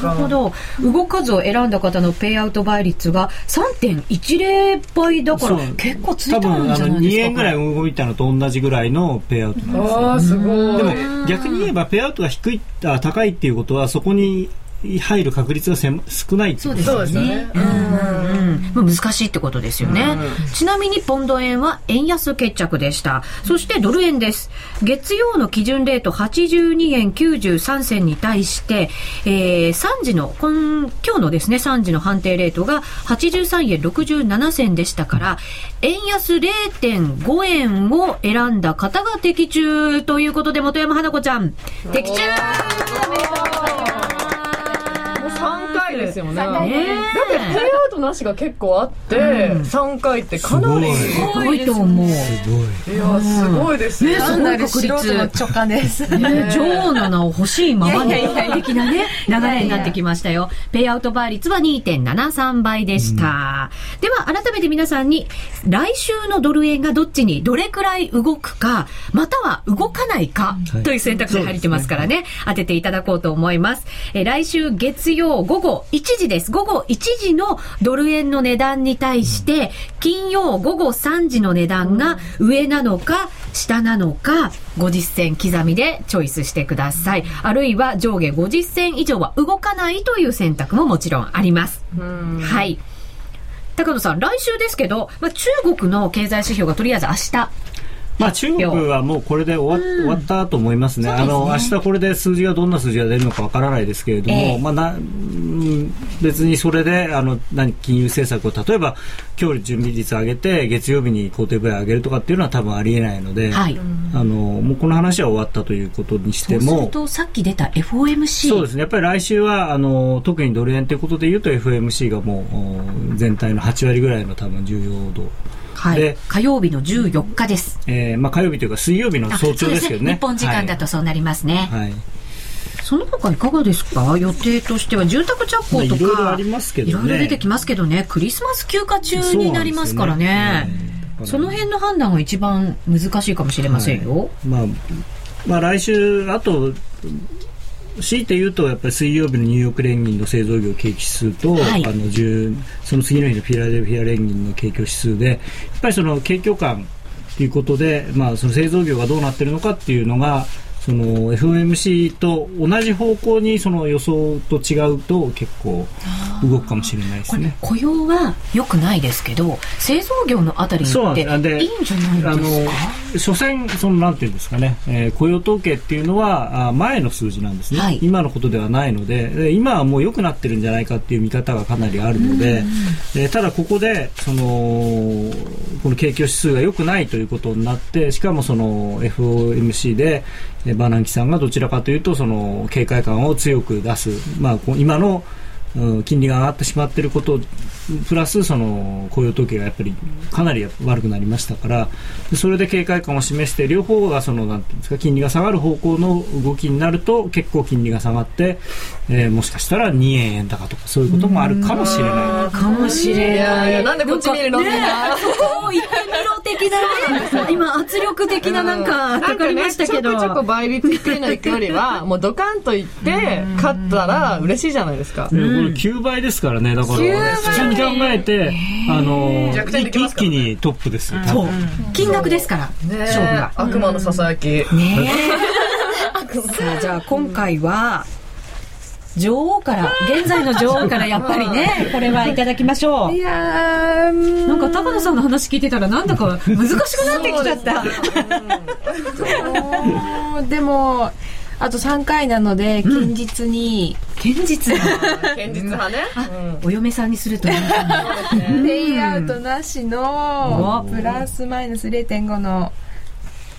るほど。動かずを選んだ方のペイアウト倍率が3.10倍だから結構ついたんじゃないですか、ね、2円ぐらい動いたのと同じぐらいのペイアウトなんですよ、あすごい。でも逆に言えばペイアウトが低いあ高いっていうことはそこに入る確率が少ないってことですよね。うんうん、難しいってことですよね。ちなみにポンド円は円安決着でした。そしてドル円です。月曜の基準レート82円93銭に対して、えー、3時の今今日のですね3時の判定レートが83円67銭でしたから、円安0.5円を選んだ方が的中ということで本山花子ちゃん的中。おめでとうございます。でですよね。ねだってペイアウトなしが結構あって、3回ってかなり。すすごいと思う。すごいいや、すごいですよ。単なる素人の直感です。ね、女王の名を欲しいままのいやいやいやいや的なね、流れになってきましたよ。ペイアウトバー率は2.73倍でした。では、改めて皆さんに、来週のドル円がどっちにどれくらい動くか、または動かないかはいという選択肢が入ってますからね、当てていただこうと思います。えー来週月曜午後1時です。午後1時のドル円の値段に対して、金曜午後3時の値段が上なのか、下なのか、50銭刻みでチョイスしてください。あるいは上下50銭以上は動かないという選択ももちろんあります。はい。高野さん、来週ですけど、まあ、中国の経済指標がとりあえず明日、まあ中国はもうこれで終わ,、終わったと思いますね。あの明日これで数字がどんな数字が出るのかわからないですけれども、ええまあなうん別にそれであの何金融政策を例えば今日準備率上げて月曜日に工程部合上げるとかっていうのは多分ありえないので、はい。あのもうこの話は終わったということにしてもそうする。と、さっき出た FOMC。そうですね。やっぱり来週は、あの、特にドル円ということで言うと FMC がもう、お全体の8割ぐらいの多分重要度。はいで。火曜日の14日です。えーまあ火曜日というか水曜日の早朝ですけどね。日本時間だとそうなりますね。はい。はい。その他いかがですか？予定としては住宅着工とか、まあいろいろありますけどねいろいろ出てきますけどねクリスマス休暇中になりますからねそその辺の判断が一番難しいかもしれませんよ、まあ、まあ来週、あと、強いて言うと、やっぱり水曜日のニューヨーク連銀の製造業景気指数と、はい。あの10その次の日のフィラデルフィア連銀の景況指数で、やっぱりその景況感ということで、まあ、その製造業がどうなってるのかっていうのが、その FOMC と同じ方向にその予想と違うと結構動くかもしれないですね。雇用は良くないですけど製造業のあたりっていいんじゃないあですか？の所詮、そのなんていうんですかね、えー雇用統計っていうのはあ前の数字なんですね、はい。今のことではないので。で今はもう良くなってるんじゃないかっていう見方がかなりあるので、えーただここでそのこの景況指数が良くないということになってしかもその FOMC でえーバーナンキさんがどちらかというとその警戒感を強く出す、まあ、こう今の金利が上がってしまっていることプラスその雇用統計がやっぱりかなり悪くなりましたからでそれで警戒感を示して両方がそのなんていうんですか金利が下がる方向の動きになると結構金利が下がって、えーもしかしたら2円円高とかそういうこともあるかもしれない。かもしれないなんでこっち見るの？みんな。そこを言ってみろ的なね今圧力的ななんかかかりましたけど、ちょこちょこ倍率低いの行くよりは、もうドカンといって、勝ったら嬉しいじゃないですか。でこれ9倍ですからね、だから普通に考えて、あの一気にトップですよ。そう金額ですから、勝負が悪魔のささやき。ねえ。さあ、じゃあ今回は、女王から、現在の女王からやっぱりね、これはいただきましょうい。やー、なんか高野さんの話聞いてたらなんだか難しくなってきちゃった。うんでも、あと3回なので、近日に、現実な 現実派ね。お嫁さんにするといいかなペイアウトなしのう、んプラスマイナス0.5の、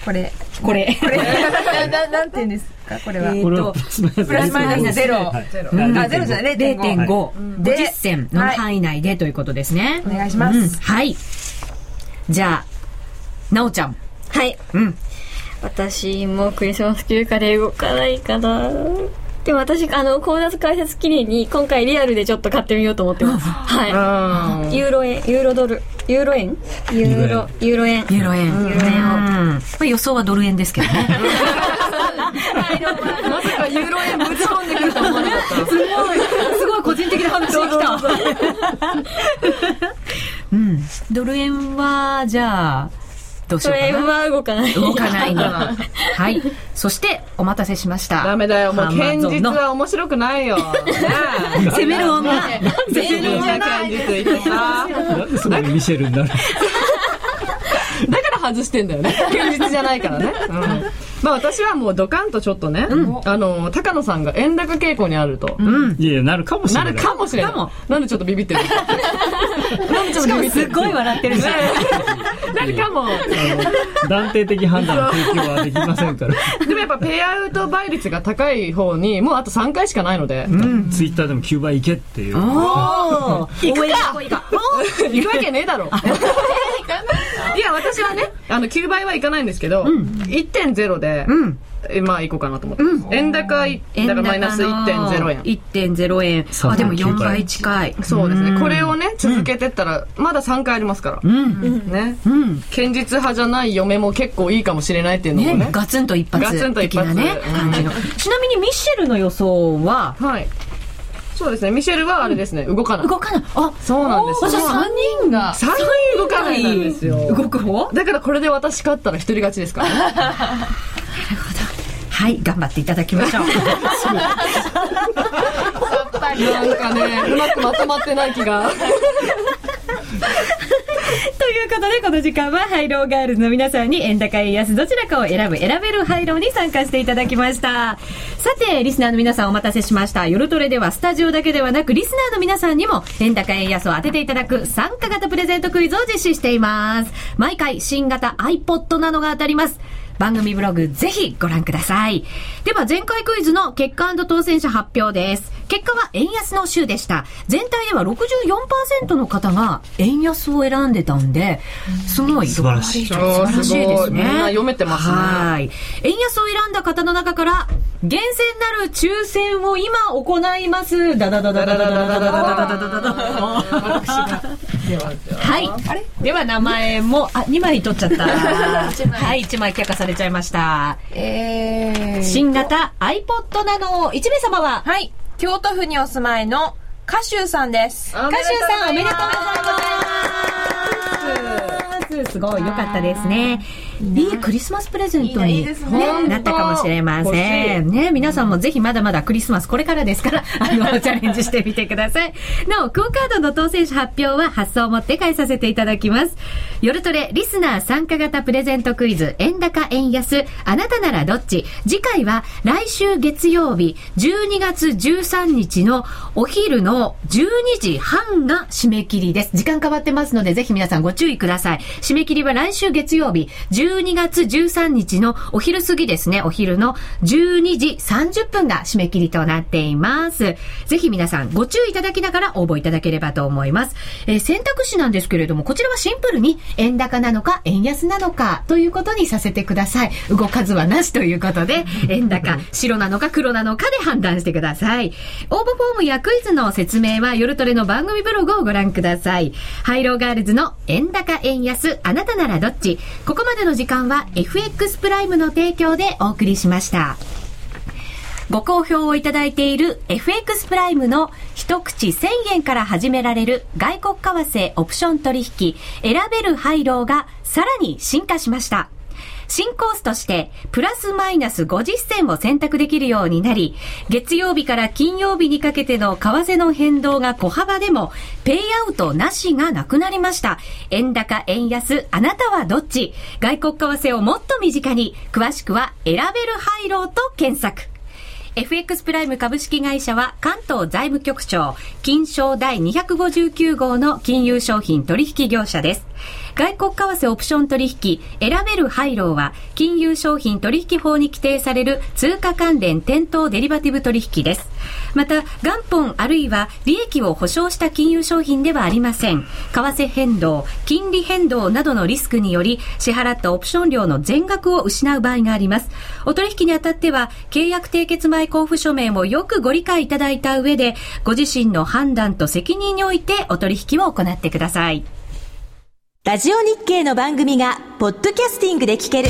これ。これ。これ、な、ななんて言うんですかこれは。えーこれはプラスマイナスゼロあ、ゼロじゃない、0.5。0.5。で50銭の範囲内でということですね。お願いしまうんす。はい。じゃあ、なおちゃん。はい。うん。私もクリスマス休暇で動かないかなでも私、あの、口座開設記念に今回リアルでちょっと買ってみようと思ってます。はい。ユーロ円、ユーロドル、ユーロ円？ユーロ、ユーロ円。ユーロ円。ユーロ円を。うんまあ予想はドル円ですけどね。まさかユーロ円ぶち込んでくると思わなかった。すごい、すごい個人的な話が来た。うん。ドル円は、じゃあ、どうしそれようかな。は動かない。動かないの。はい。そそして、お待たせしました。ダメだよ、もう堅実は面白くないよ。攻める女。攻めるみんな女。なんでそこにミシェルになる外してんだよね。現実じゃないからね、うん、まあ私はもうドカンとちょっとね、うん、あの高野さんが円高傾向にあると、うん、いやいやなるかもしれない。なるかもしれない。なんでちょっとビビってるなんでちょっとビビってるすごい笑ってるじゃん。なるかも。断定的判断の提供はできませんから。でもやっぱペイアウト倍率が高い方にもうあと3回しかないので、うん、ツイッターでも9倍いけっていう。おお行くか。行くわけねえだろ いや私はねあの9倍はいかないんですけど、うん、1.0で、うんまあ、いこうかなと思って、うん、円高だからマイナス1.0円。1.0円。あ、でも4倍近い。そうですね。これをね、続けてったら、まだ3回ありますから。うん。ね。うん。堅実派じゃない嫁も結構いいかもしれないっていうのもね。ガツンと一発ガツンと一発ね、感じの。ちなみにミッシェルの予想は、はい。そうですね。ミシェルはあれですね。動かない。動かない。あ、そうなんですじゃあ3人が。3人動かないんですよ。動く方？だからこれで私勝ったら一人勝ちですから、なるほど。はい頑張っていただきましょう なんかねうまくまとまってない気がと ということで、この時間はハイローガールズの皆さんに円高円安どちらかを選ぶ選べるハイローに参加していただきました。さて、リスナーの皆さんお待たせしました。夜トレではスタジオだけではなく、リスナーの皆さんにも円高円安を当てていただく参加型プレゼントクイズを実施しています。毎回新型 iPod などが当たります。番組ブログぜひご覧ください。では前回クイズの結果当選者発表です。結果は円安の週でした。全体では64%の方が円安を選んでたんで、すごい。素晴らしい。素晴らしいですね。みんな読めてますね。はい。円安を選んだ方の中から、厳選なる抽選を今行います。ダダダダダダダダダダダダダダダはい。では名前も、あ、2枚取っちゃった。はい、1枚却下されちゃいました。えー、新型 iPod なの1名様ははい。京都府にお住まいの歌手さんです。歌手さんおめでとうございます。すごい、よかったですね。いいクリスマスプレゼントに、ね、なったかもしれません。ね、皆さんもぜひまだまだクリスマスこれからですから、あの、チャレンジしてみてください。なお、クオカードの当選者発表は発送をもって返させていただきます。夜トレ、リスナー参加型プレゼントクイズ、円高円安、あなたならどっち？次回は来週月曜日、12月13日のお昼の12時半が締め切りです。時間変わってますので、ぜひ皆さんご注意ください。締め切りは来週月曜日、12月13日のお昼過ぎですね、お昼の12時30分が締め切りとなっています。ぜひ皆さんご注意いただきながら応募いただければと思います。えー、選択肢なんですけれども、こちらはシンプルに円高なのか円安なのかということにさせてください。動かずはなしということで、円高、白なのか黒なのかで判断してください。応募フォームやクイズの説明は夜トレの番組ブログをご覧ください。ハイローガールズの円高円安、あなたならどっちここまでの時間は FX プライムの提供でお送りしました。ご好評をいただいている FX プライムの一口1000円から始められる外国為替オプション取引選べるハイローがさらに進化しました。新コースとして、プラスマイナス50銭を選択できるようになり、月曜日から金曜日にかけての為替の変動が小幅でも、ペイアウトなしがなくなりました。円高、円安、あなたはどっち？外国為替をもっと身近に、詳しくは選べるハイローと検索。FX プライム株式会社は関東財務局長、金賞第259号の金融商品取引業者です。外国為替オプション取引、選べる廃炉は、金融商品取引法に規定される通貨関連店頭デリバティブ取引です。また、元本あるいは利益を保証した金融商品ではありません。為替変動、金利変動などのリスクにより、支払ったオプション料の全額を失う場合があります。お取引にあたっては、契約締結前交付書面をよくご理解いただいた上で、ご自身の判断と責任においてお取引を行ってください。ラジオ日経の番組がポッドキャスティングで聞ける。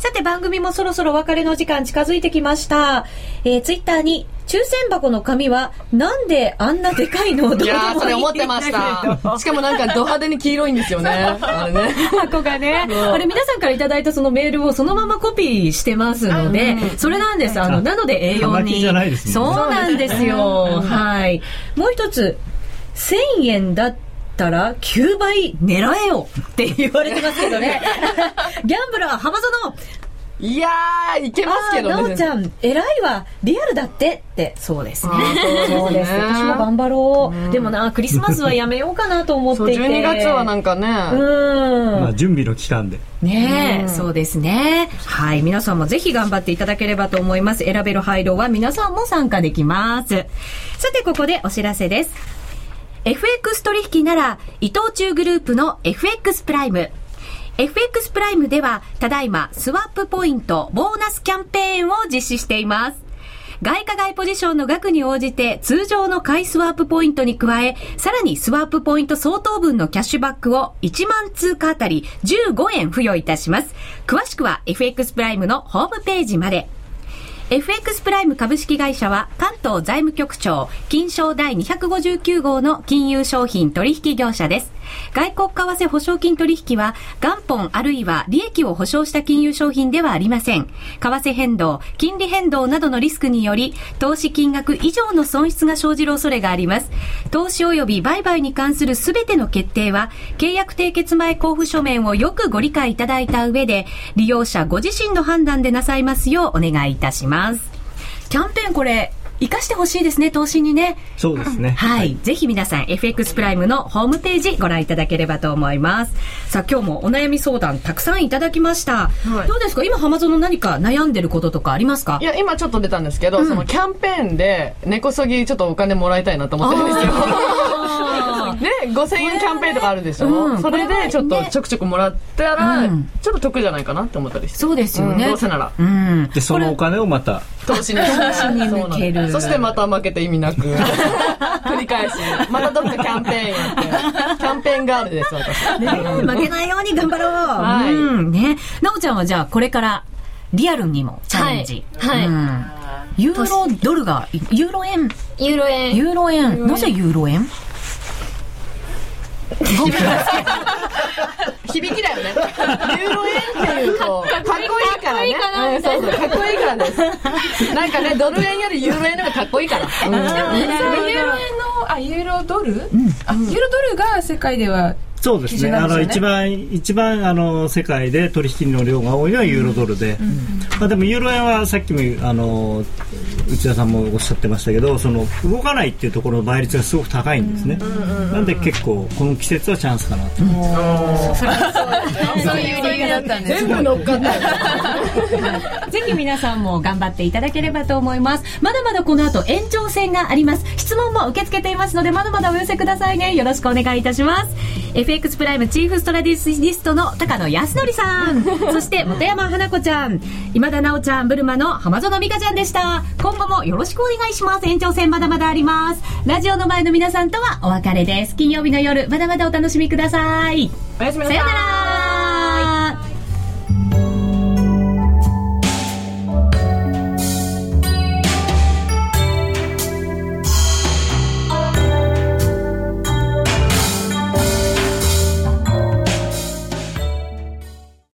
さて番組もそろそろお別れの時間近づいてきました。えー、ツイッターに抽選箱の紙はなんであんなでかいのいやー、それ思ってました。しかもなんかド派手に黄色いんですよね。あれね。箱がね、あれ皆さんからいただいたそのメールをそのままコピーしてますので、それなんです。あの、なので A4 に。はがきじゃないですもんねそうなんですよ。はい。もう一つ、1000円だったら9倍狙えよって言われてますけどね。ギャンブラー、浜園いやー、いけますけどね。なおちゃん、偉いわ、リアルだってって、そうですね。そそううです私も頑張ろう。でもな、クリスマスはやめようかなと思っていて。12月はなんかね。うん。まあ、準備の期間でねえ、そうですね。はい。皆さんもぜひ頑張っていただければと思います。選べる配慮は皆さんも参加できます。さて、ここでお知らせです。FX 取引なら、伊藤忠グループの FX プライム。FX プライムでは、ただいま、スワップポイント、ボーナスキャンペーンを実施しています。外貨買いポジションの額に応じて通常の買いスワープポイントに加え、さらにスワープポイント相当分のキャッシュバックを1万通貨あたり15円付与いたします。詳しくは FX プライムのホームページまで。FX プライム株式会社は関東財務局長金賞第259号の金融商品取引業者です。外国為替保証金取引は元本あるいは利益を保証した金融商品ではありません。為替変動、金利変動などのリスクにより投資金額以上の損失が生じる恐れがあります。投資及び売買に関するすべての決定は契約締結前交付書面をよくご理解いただいた上で利用者ご自身の判断でなさいますようお願いいたします。キャンペーンこれ、活かしてほしいですね、投資にね。そうですねはい。ぜひ皆さん、FX プライムのホームページご覧いただければと思います。さあ、今日もお悩み相談たくさんいただきました。はいどうですか？今、浜園何か悩んでることとかありますか？いや、今ちょっと出たんですけど、そのキャンペーンで、根こそぎちょっとお金もらいたいなと思ってるんですよ。あーね、5000円キャンペーンとかあるでしょ、うんそれでちょっとちょくちょくもらったら、うんちょっと得じゃないかなって思ったりして。そうですよね。うんどうせなら。うん。でそのお金をまた投資に。投資に向けるそしてまた負けて意味なく。繰り返し。またどっかキャンペーンやって。キャンペーンガールです、私。ね負けないように頑張ろう。はいうん。ね。なおちゃんはじゃあ、これから、リアルにもチャレンジ。はいはいうんユーロドルが、ユーロ円、ユーロ円。ユーロ円、なぜユーロ円？響きだよね。ユーロ円っていうと、かっこいいからね。うんそうそう、かっこいいからです。なんかね、ドル円よりユーロ円の方がかっこいいから。うんユーロ円のあユーロドル、あユーロドルが世界ではそうですね。基準なあの、一番、一番、あの、世界で取引の量が多いのはユーロドルで。まあでも、ユーロ円はさっきも、あの、内田さんもおっしゃってましたけど、その、動かないっていうところの倍率がすごく高いんですね。なんで結構、この季節はチャンスかなと。そういう理由だったんです全部乗っかったよ。ぜひ皆さんも頑張っていただければと思います。まだまだこの後延長戦があります。質問も受け付けていますので、まだまだお寄せくださいね。よろしくお願いいたします。FX プライムチーフストラディストの高野康則さん。そして、本山花子ちゃん。今田直ちゃん、ブルマの浜園美香ちゃんでした。今後もよろしくお願いします。延長戦まだまだあります。ラジオの前の皆さんとはお別れです。金曜日の夜、まだまだお楽しみください。おやすみなさいさよなら